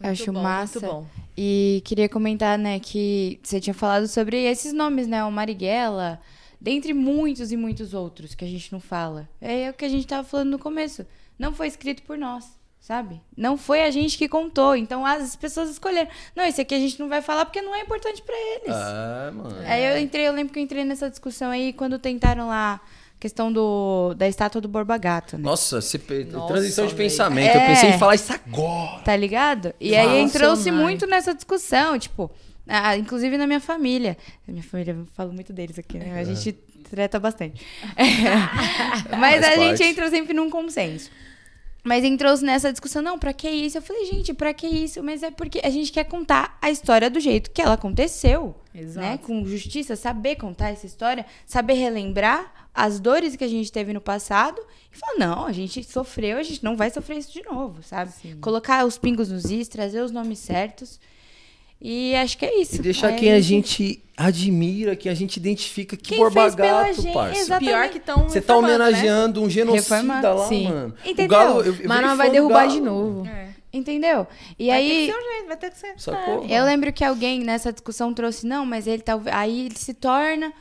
Acho bom, massa. Muito bom. E queria comentar, né, que você tinha falado sobre esses nomes, né? O Marighella, dentre muitos e muitos outros que a gente não fala. É o que a gente tava falando no começo. Não foi escrito por nós, sabe? Não foi a gente que contou. Então as pessoas escolheram. Não, esse aqui a gente não vai falar porque não é importante pra eles. Ah, mano. Aí eu entrei, eu lembro que eu entrei nessa discussão aí quando tentaram lá questão do, da estátua do Borba Gato, né? Nossa, pe- Nossa, transição de pensamento. Eu É. pensei em falar isso agora. Tá ligado? E aí Nossa, entrou-se mãe. muito nessa discussão, tipo, ah, inclusive na minha família. Na minha família, eu falo muito deles aqui, né? A gente treta bastante. É. [laughs] Mas Faz a gente parte. entra sempre num consenso. Mas entrou-se nessa discussão, não, pra que isso? Eu falei, gente, pra que isso? Mas é porque a gente quer contar a história do jeito que ela aconteceu. Exato. Né? Com justiça, saber contar essa história, saber relembrar as dores que a gente teve no passado e falar, não, a gente sofreu, a gente não vai sofrer isso de novo, sabe? Colocar os pingos nos is, trazer os nomes certos. E acho que é isso. E deixar É quem a gente admira, quem a gente identifica. Que Quem Borba fez pela Gato, gente, parça. exatamente. Pior que estão Você tá homenageando um genocida Reformar. lá, Sim. mano. Entendeu? O Galo, eu, eu Mas não vai derrubar Galo. de novo. Entendeu? E vai aí. ter que ser um jeito, vai ter que ser. Sacou? Eu lembro que alguém nessa discussão trouxe, não, mas ele talvez. Aí ele se torna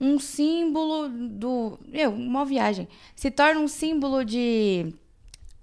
um símbolo do. Meu, uma viagem. Se torna um símbolo de.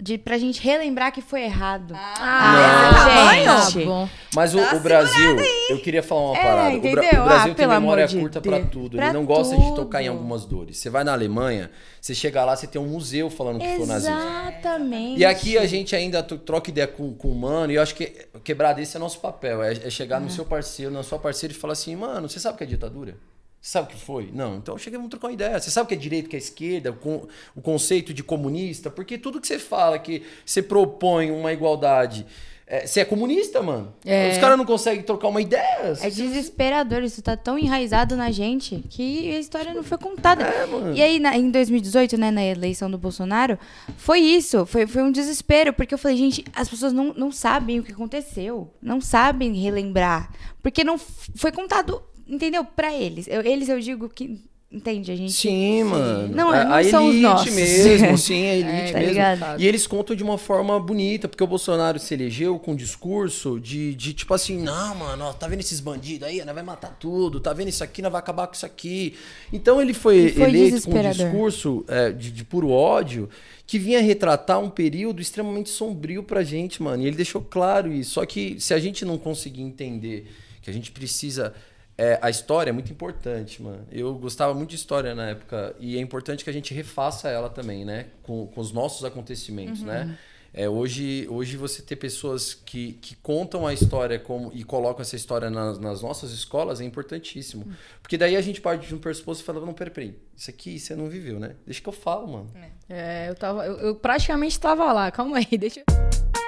de pra gente relembrar que foi errado. Ah, gente. tá bom. Mas o, o Brasil, eu queria falar uma É, parada. O, Bra- entendeu? o Brasil Ah, tem memória de curta pra Deus. tudo. Pra Ele não gosta de tocar em tudo. algumas dores. Você vai na Alemanha, você chega lá, você tem um museu falando que foi nazismo. Exatamente. E aqui a gente ainda troca ideia com, com o mano, e eu acho que quebrar desse é nosso papel. É, é chegar no seu parceiro, na sua parceira e falar assim, mano, você sabe o que é ditadura? Sabe o que foi? Não, então chega, vamos trocar uma ideia. Você sabe o que é direito, o que é esquerda, o, o conceito de comunista? Porque tudo que você fala, que você propõe uma igualdade, é, você é comunista, mano. É. Os caras não conseguem trocar uma ideia. É desesperador, isso tá tão enraizado na gente que a história não foi contada. É, mano. E aí, na- em 2018, né, na eleição do Bolsonaro, foi isso, foi, foi um desespero, porque eu falei, gente, as pessoas não, não sabem o que aconteceu, não sabem relembrar, porque não foi contado, entendeu, pra eles. Eu- eles, eu digo que, entende, a gente... Sim, mano. Não, a, não a são os elite nossos. mesmo, [laughs] sim, a elite tá mesmo. ligado? E eles contam de uma forma bonita, porque o Bolsonaro se elegeu com um discurso de, de tipo assim, não, mano, ó, tá vendo esses bandidos aí? Nós vai matar tudo, tá vendo isso aqui? Nós vai acabar com isso aqui. Então ele foi, foi eleito com um discurso é, de, de puro ódio que vinha retratar um período extremamente sombrio pra gente, mano. E ele deixou claro isso. Só que se a gente não conseguir entender que a gente precisa. É, a história é muito importante, mano. Eu gostava muito de história na época. E é importante que a gente refaça ela também, né? Com, com os nossos acontecimentos, né? É, hoje, hoje você ter pessoas que, que contam a história como, e colocam essa história nas, nas nossas escolas é importantíssimo. Porque daí a gente parte de um pressuposto e fala, não, peraí, peraí, isso aqui você não viveu, né? Deixa que eu falo, mano. É, eu tava. Eu, eu praticamente tava lá. Calma aí, [laughs] deixa eu.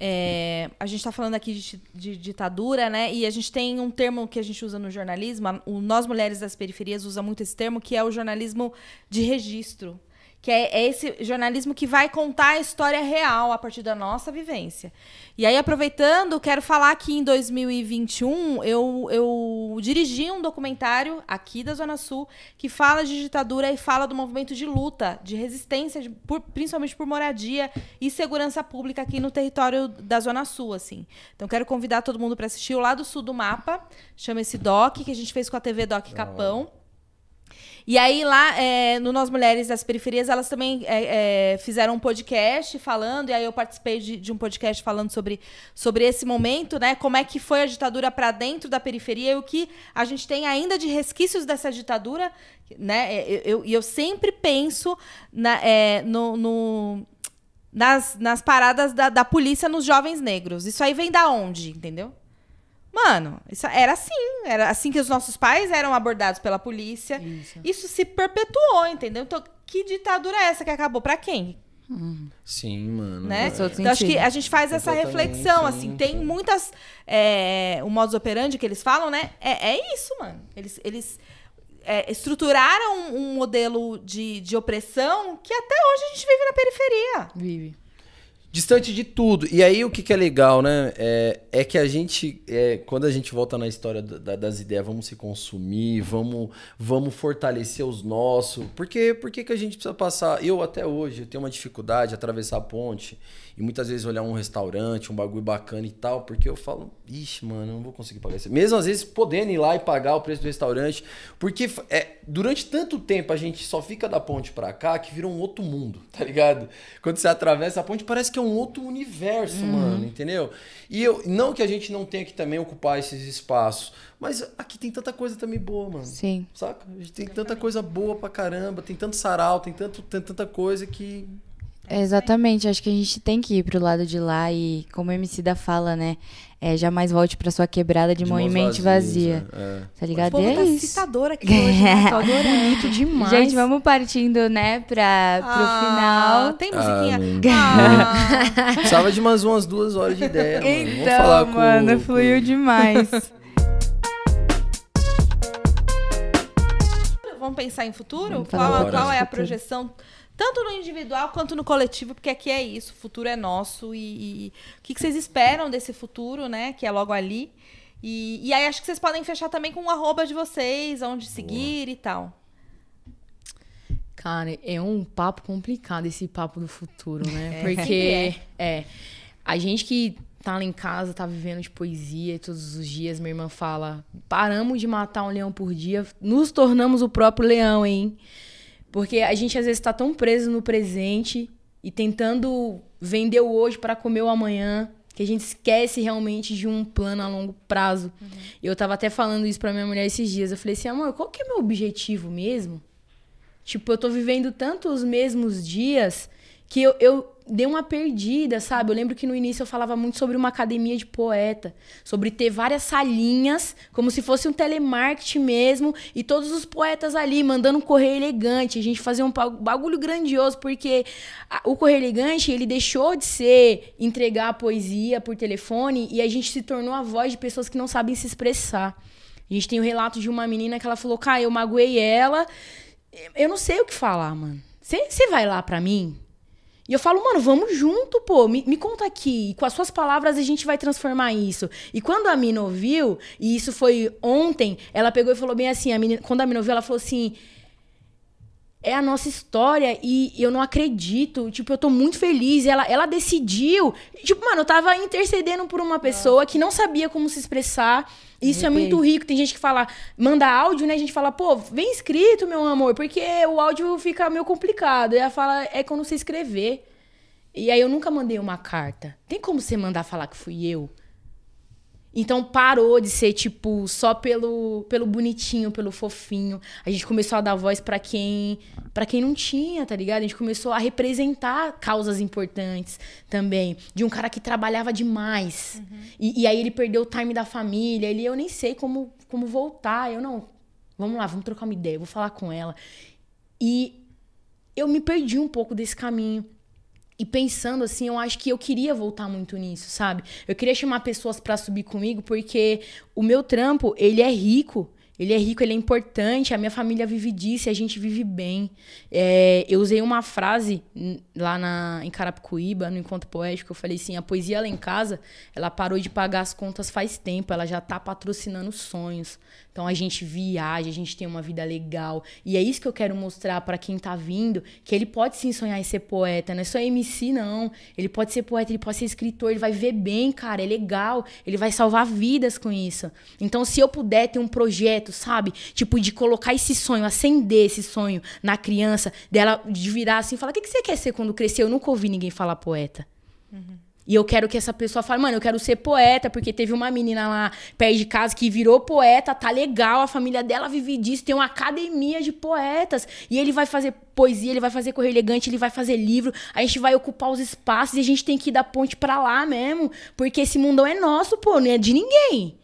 É, a gente está falando aqui de, de ditadura, né? E a gente tem um termo que a gente usa no jornalismo, o Nós Mulheres das Periferias usa muito esse termo, que é o jornalismo de registro. Que é, é esse jornalismo que vai contar a história real a partir da nossa vivência. E aí, aproveitando, quero falar que em 2021 eu, eu dirigi um documentário aqui da Zona Sul que fala de ditadura e fala do movimento de luta, de resistência, de- por- principalmente por moradia e segurança pública aqui no território da Zona Sul, assim. Então quero convidar todo mundo para assistir o lado sul do mapa, chama esse doc que a gente fez com a TV Doc Capão. E aí, lá é, no Nós Mulheres das Periferias, elas também é, é, fizeram um podcast falando, e aí eu participei de, de um podcast falando sobre, sobre esse momento, né? Como é que foi a ditadura para dentro da periferia e o que a gente tem ainda de resquícios dessa ditadura, né? E eu, eu, e eu sempre penso na, é, no, no- nas, nas paradas da, da polícia nos jovens negros. Isso aí vem da onde, entendeu? Mano, isso era assim. Era assim que os nossos pais eram abordados pela polícia. Isso, se perpetuou, entendeu? Então, que ditadura é essa que acabou? Pra quem? Sim, mano. Né? Então, acho que sentido. a gente faz essa reflexão, sim, assim. Tem sim. muitas... É, o modus operandi que eles falam, né? É, é isso, mano. Eles... eles é, estruturaram um, um modelo de, de opressão que até hoje a gente vive na periferia. Vive. Distante de tudo. E aí o que, que é legal, né? É, é que a gente, é, quando a gente volta na história da- das ideias, vamos se consumir, vamos, vamos fortalecer os nossos. Porque, por que, que a gente precisa passar? Eu até hoje eu tenho uma dificuldade de atravessar a ponte e muitas vezes olhar um restaurante, um bagulho bacana e tal, porque eu falo, ixi, mano, eu não vou conseguir pagar isso. Mesmo às vezes podendo ir lá e pagar o preço do restaurante, porque é, durante tanto tempo a gente só fica da ponte pra cá que vira um outro mundo, [laughs] tá ligado? Quando você atravessa a ponte, parece que é um outro universo, mano, entendeu? E eu, não que a gente não tenha que também ocupar esses espaços, mas aqui tem tanta coisa também boa, mano. Sim. Saca? A gente tem tanta coisa boa pra caramba, tem tanto sarau, tem, tanto, tem tanta coisa que. É, exatamente, acho que a gente tem que ir pro lado de lá e, como o MC da fala, né? É, jamais volte pra sua quebrada de, mãos movimento vazias, vazia. é. Tá O ligado? povo E é tá isso. citador aqui hoje, né? [laughs] Tô adorando. Bonito demais. Gente, vamos partindo, né, pra, pro Ah, final. Tem musiquinha? Ah, Ah, [laughs] Precisava de umas umas duas horas de ideia, mano. Vamos Então, falar com, mano, com- fluiu demais. [laughs] Vamos pensar em futuro? Falar Qual, qual de é a futuro. Tanto no individual quanto no coletivo, porque aqui é isso, o futuro é nosso. E, e o que, que vocês esperam desse futuro, né? Que é logo ali. E, e aí acho que vocês podem fechar também com o arroba de vocês, onde seguir e tal. Cara, é um papo complicado esse papo do futuro, né? [laughs] É, Porque sempre é. a gente que tá lá em casa, tá vivendo de poesia todos os dias, minha irmã fala: paramos de matar um leão por dia, nos tornamos o próprio leão, hein? Porque a gente às vezes tá tão preso no presente e tentando vender o hoje para comer o amanhã, que a gente esquece realmente de um plano a longo prazo. E eu tava até falando isso pra minha mulher esses dias. Eu falei assim, amor, qual que é meu objetivo mesmo? Tipo, eu tô vivendo tanto os mesmos dias que eu, eu dei uma perdida, sabe? Eu lembro que no início eu falava muito sobre uma academia de poeta, sobre ter várias salinhas, como se fosse um telemarketing mesmo, e todos os poetas ali mandando um correio elegante. A gente fazia um bagulho grandioso, porque o correio elegante, ele deixou de ser entregar a poesia por telefone e a gente se tornou a voz de pessoas que não sabem se expressar. A gente tem o relato de uma menina que ela falou, cara, eu magoei ela, eu não sei o que falar, mano. Você vai lá pra mim? E eu falo, mano, vamos junto, pô. Me, me conta aqui. Com as suas palavras a gente vai transformar isso. E quando a Mina ouviu, e isso foi ontem, ela pegou e falou bem assim: a menina, quando a Mina ouviu, ela falou assim. É a nossa história e eu não acredito. Tipo, eu tô muito feliz. Ela, ela decidiu. Tipo, mano, eu tava intercedendo por uma pessoa que não sabia como se expressar. Isso é muito rico. Tem gente que fala, manda áudio, né? A gente fala, pô, vem escrito, meu amor, porque o áudio fica meio complicado. E ela fala, é quando você escrever. E aí eu nunca mandei uma carta. Tem como você mandar falar que fui eu? Então parou de ser, tipo, só pelo, pelo bonitinho, pelo fofinho. A gente começou a dar voz pra quem para quem não tinha, tá ligado? A gente começou a representar causas importantes também. De um cara que trabalhava demais. E, e aí ele perdeu o time da família. Ele, eu nem sei como, como voltar. Eu não. Vamos lá, vamos trocar uma ideia. Vou falar com ela. E eu me perdi um pouco desse caminho. E pensando assim, eu acho que eu queria voltar muito nisso, sabe? Eu queria chamar pessoas pra subir comigo porque o meu trampo, ele é rico. Ele é rico, ele é importante, a minha família vive disso e a gente vive bem. É, eu usei uma frase lá na, em Carapicuíba, no Encontro Poético, eu falei assim, a poesia lá em casa, ela parou de pagar as contas faz tempo, ela já tá patrocinando sonhos. Então a gente viaja, a gente tem uma vida legal. E é isso que eu quero mostrar pra quem tá vindo, que ele pode sim sonhar em ser poeta, não é só MC não. Ele pode ser poeta, ele pode ser escritor, ele vai viver bem, cara, é legal. Ele vai salvar vidas com isso. Então se eu puder ter um projeto, sabe? Tipo de colocar esse sonho, acender esse sonho na criança, dela de virar assim, falar: "O que que você quer ser quando crescer?" Eu nunca ouvi ninguém falar poeta. E eu quero que essa pessoa fale, mano, eu quero ser poeta, porque teve uma menina lá perto de casa que virou poeta, tá legal, a família dela vive disso, tem uma academia de poetas. E ele vai fazer poesia, ele vai fazer correr elegante, ele vai fazer livro, a gente vai ocupar os espaços e a gente tem que ir da ponte pra lá mesmo. Porque esse mundão é nosso, pô, não é de ninguém.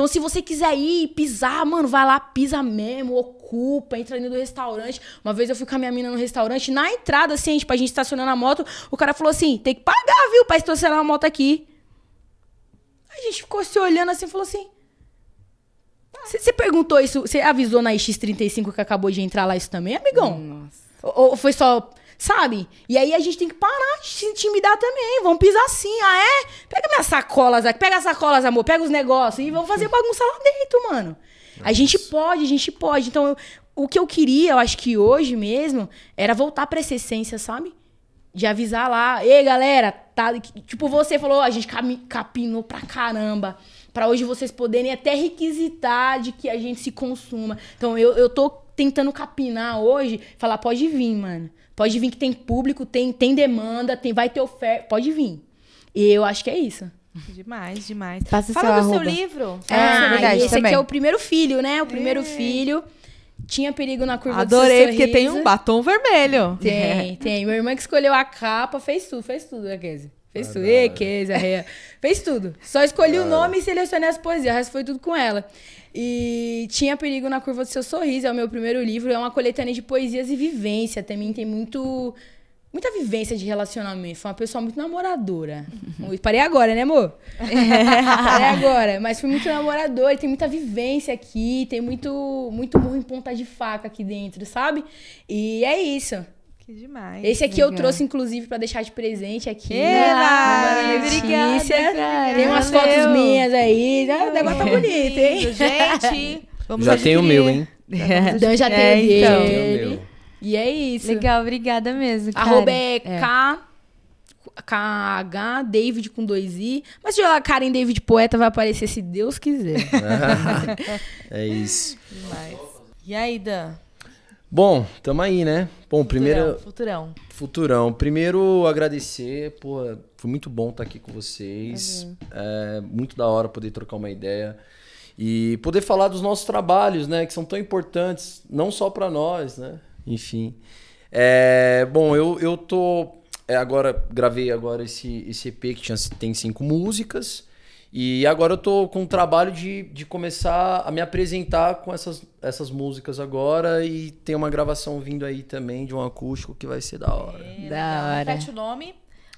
Então, se você quiser ir pisar, mano, vai lá, pisa mesmo, ocupa, entra dentro do restaurante. Uma vez eu fui com a minha mina no restaurante, na entrada, assim, tipo, a gente estacionando a moto, o cara falou assim: tem que pagar, viu, pra estacionar a moto aqui. A gente ficou se olhando assim e falou assim. Você perguntou isso, você avisou na X35 que acabou de entrar lá isso também, amigão? Nossa. Ou, ou foi só. Sabe? E aí a gente tem que parar de se intimidar também. Vamos pisar assim. Ah, é? Pega minhas sacolas aqui. Pega as sacolas, amor. Pega os negócios. E vamos fazer bagunça lá dentro, mano. A gente pode, a gente pode. Então, eu- o que eu queria, eu acho que hoje mesmo, era voltar pra essa essência, sabe? De avisar lá, ei galera, tá. Tipo, você falou, a gente capinou pra caramba. Pra hoje vocês poderem até requisitar de que a gente se consuma. Então eu, eu tô tentando capinar hoje, falar, pode vir, mano. Pode vir que tem público, tem, tem demanda, tem, vai ter oferta, pode vir. E eu acho que é isso. Demais, demais. Passa o Fala seu do seu arroba. livro. É, Ah, verdade, e esse também. aqui é o primeiro filho, né? O primeiro filho. Tinha perigo na curva do Adorei, seu porque tem um batom vermelho. Tem, [laughs] tem. Minha irmã que escolheu a capa, fez tudo, fez tudo, né, Kese? Fez tudo. Ei, Kese. Fez tudo. Só escolhi o nome e selecionei as poesias. O resto foi tudo com ela. E Tinha Perigo na Curva do Seu Sorriso, é o meu primeiro livro. É uma coletânea de poesias e vivência. Também tem muito... Muita vivência de relacionamento. Foi uma pessoa muito namoradora. Parei agora, né, amor? [laughs] Parei agora. Mas fui muito namoradora. Tem muita vivência aqui. Tem muito, muito burro em ponta de faca aqui dentro, sabe? E é isso. Que demais. Esse aqui eu trouxe, inclusive, pra deixar de presente aqui. Ela! Ai, Obrigada, cara. Tem umas Valeu. fotos minhas aí. Ah, O negócio tá bonito, hein? [laughs] Gente, vamos Já tem o meu, hein? Dan já É, tem então. O dele. meu. E é isso. Legal, obrigada mesmo. cara. Arroba é K... KH, David com dois I. Mas se jogar Karen David Poeta, vai aparecer se Deus quiser. [laughs] É isso. Demais. E aí, Dan? Bom, tamo aí, né? Bom, primeiro. Futurão. Futurão. Primeiro, agradecer. Pô, foi muito bom estar aqui com vocês. É muito da hora poder trocar uma ideia. E poder falar dos nossos trabalhos, né? Que são tão importantes, não só para nós, né? Enfim. É, bom, eu, eu tô. é, agora, gravei agora esse, esse EP que tinha, tem cinco músicas. E agora eu tô com o trabalho de, de começar a me apresentar com essas, essas músicas agora. E tem uma gravação vindo aí também de um acústico que vai ser da hora. Da hora. Repete o nome.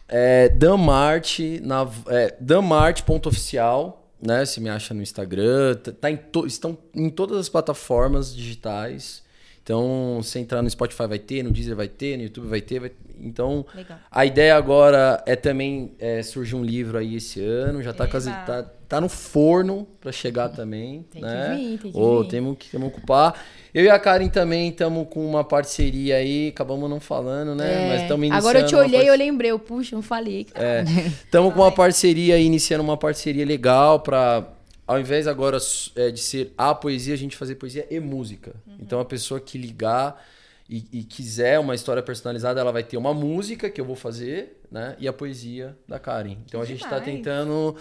É Damart, na, é, damart.oficial, né? Você me acha no Instagram. Tá em to- estão em todas as plataformas digitais. Então, se entrar no Spotify vai ter, no Deezer vai ter, no YouTube vai ter. vai- Então, Legal. a ideia agora é também é, surgir um livro aí esse ano. Já tá, quase, tá, tá no forno para chegar também. Tem que né? vir, tem que vir. Temos que temos que ocupar. Eu e a Karen também estamos com uma parceria aí. Acabamos não falando, né? Mas estamos iniciando. É. Agora eu te olhei e parceria. eu lembrei. Eu, puxa, não falei. É, [laughs] estamos com uma parceria aí, iniciando uma parceria legal para ao invés agora é, de ser a poesia, a gente fazer poesia e música. Então a pessoa que ligar e, e quiser uma história personalizada, ela vai ter uma música que eu vou fazer, né? E a poesia da Karen. Então a gente está tentando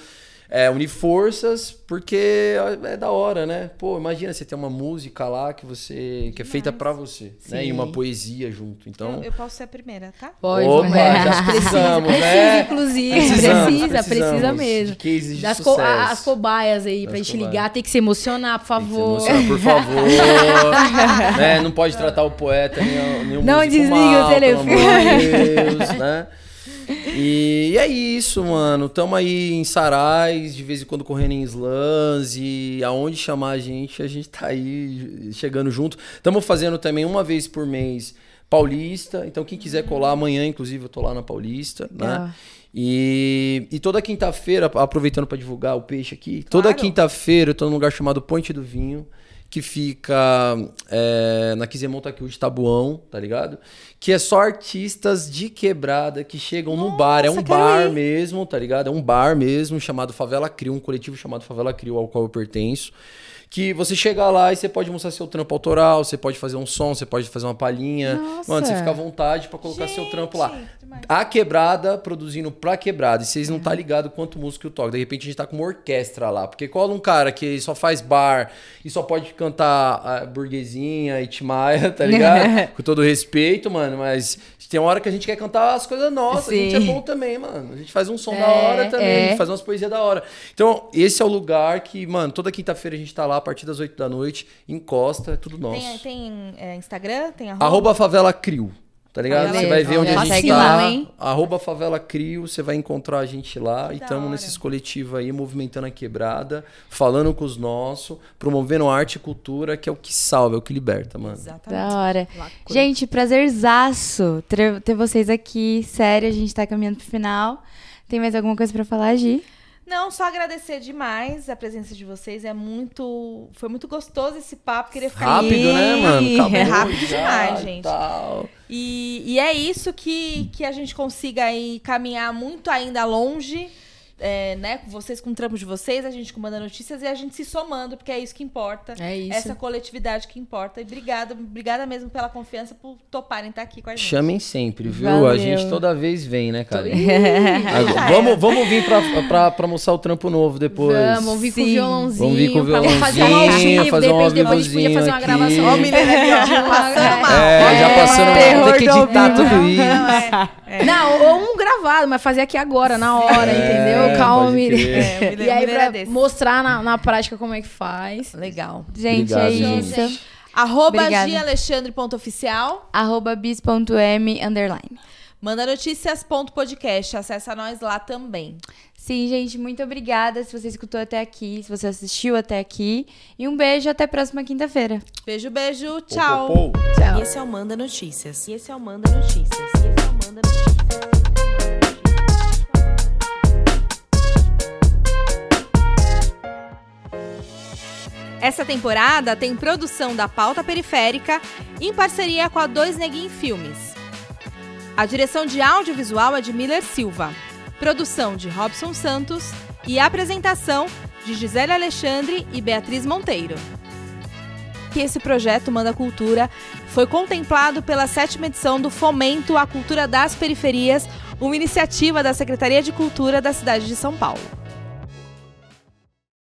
é, unir forças, porque é da hora, né? Pô, imagina você ter uma música lá que você que é feita para você, né? E uma poesia junto. Então Eu, eu posso ser a primeira, tá? Pode, Opa, é. já [laughs] precisamos, Precisa, né? inclusive. Precisamos, precisa, precisa precisamos mesmo. de cases de Das co- sucesso. as cobaias aí, pra Das gente cobaias. ligar, tem que se emocionar, por Tem que se favor. emocionar, por favor. [laughs] né? Não pode tratar o poeta nem o, nem o Não desliga mal, o pelo amor de telefone. Deus, né? E é isso, mano. Tamo aí em Sarais, de vez em quando correndo em slams e aonde chamar a gente, a gente tá aí chegando junto. Tamo fazendo também uma vez por mês Paulista. Então quem quiser colar amanhã, inclusive, eu tô lá na Paulista, Legal. né? E, e toda quinta-feira, aproveitando para divulgar o peixe aqui, toda Claro. quinta-feira eu tô num lugar chamado Ponte do Vinho, que fica é, na Kizemon Takiuji Tabuão, tá ligado? Que é só artistas de quebrada que chegam no bar. É um bar ir. mesmo, tá ligado? É um bar mesmo chamado Favela Crio, um coletivo chamado Favela Crio, ao qual eu pertenço. Que você chega lá e você pode mostrar seu trampo autoral, você pode fazer um som, você pode fazer uma palhinha. Nossa. Mano, você fica à vontade pra colocar seu trampo lá. Gente, demais. A quebrada produzindo pra quebrada. E vocês não tá ligado quanto músico eu toco. De repente a gente tá com uma orquestra lá. Porque cola um cara que só faz bar e só pode cantar a burguesinha e Timaya, tá ligado? [laughs] com todo respeito, mano. Mas tem uma hora que a gente quer cantar as coisas nossas. A gente é Sim. bom também, mano. A gente faz um som É, da hora também. é. A gente faz umas poesias da hora. Então, esse é o lugar que, mano, toda quinta-feira a gente tá lá a partir das 8 da noite. Encosta, é tudo nosso. Tem, tem é, Instagram? Tem arroba? Arroba Favela Crio. Tá ligado? Beleza. Você vai ver onde a gente tá. Arroba Favela Crio, você vai encontrar a gente lá. E Da estamos nesses coletivos aí, movimentando a quebrada, falando com os nossos, promovendo arte e cultura, que é o que salva, é o que liberta, mano. Exatamente. Da hora. Gente, prazerzaço ter, ter vocês aqui. Sério, a gente tá caminhando pro final. Tem mais alguma coisa pra falar, Gi? Não, só agradecer demais a presença de vocês. É muito. Foi muito gostoso esse papo. Queria ficar Rápido, né, mano? Acabou É rápido já demais, gente. tal. E, e é isso que, que a gente consiga aí caminhar muito ainda longe, é, né? Com vocês, com o trampo de vocês, a gente com Manda Notícias e a gente se somando, porque é isso que importa. É isso. Essa coletividade que importa. E obrigada, obrigada mesmo pela confiança, por toparem estar aqui com a gente. Chamem sempre, viu? Valeu. A gente toda vez vem, né, cara? [laughs] Agora, vamos, vamos vir pra, pra, pra mostrar o trampo novo depois. Vamos vir com o violãozinho. Vamos vir com o pra fazer um ao violãozinho, vivo. fazer um repente, depois a gente podia fazer uma gravação. aqui. Ó, o menino ali, ó, passando mal. É, já passando terror mal, tem que editar tudo isso. Não, é. Não, ou um gravado, mas fazer aqui agora, na hora, É, entendeu? Calma. É, [laughs] o menino- E aí, pra é desse. mostrar na, na prática como é que faz. Legal. Gente, Obrigado, é gente. isso. Arroba Obrigada. gialexandre.oficial. Arroba bis.m underline. Manda notícias.podcast. Acessa nós lá também. Sim, gente, muito obrigada se você escutou até aqui, se você assistiu até aqui. E um beijo, até a próxima quinta-feira. Beijo, beijo. Tchau. Pô, pô, pô. Tchau. E esse é o Manda Notícias. E esse é o Manda Notícias. E esse é o Manda Notícias. Essa temporada tem produção da Pauta Periférica em parceria com a Dois Neguin Filmes. A direção de audiovisual é de Miller Silva, produção de Robson Santos e apresentação de Gisele Alexandre e Beatriz Monteiro. Que esse projeto Manda Cultura foi contemplado pela sétima edição do Fomento à Cultura das Periferias, uma iniciativa da Secretaria de Cultura da cidade de São Paulo.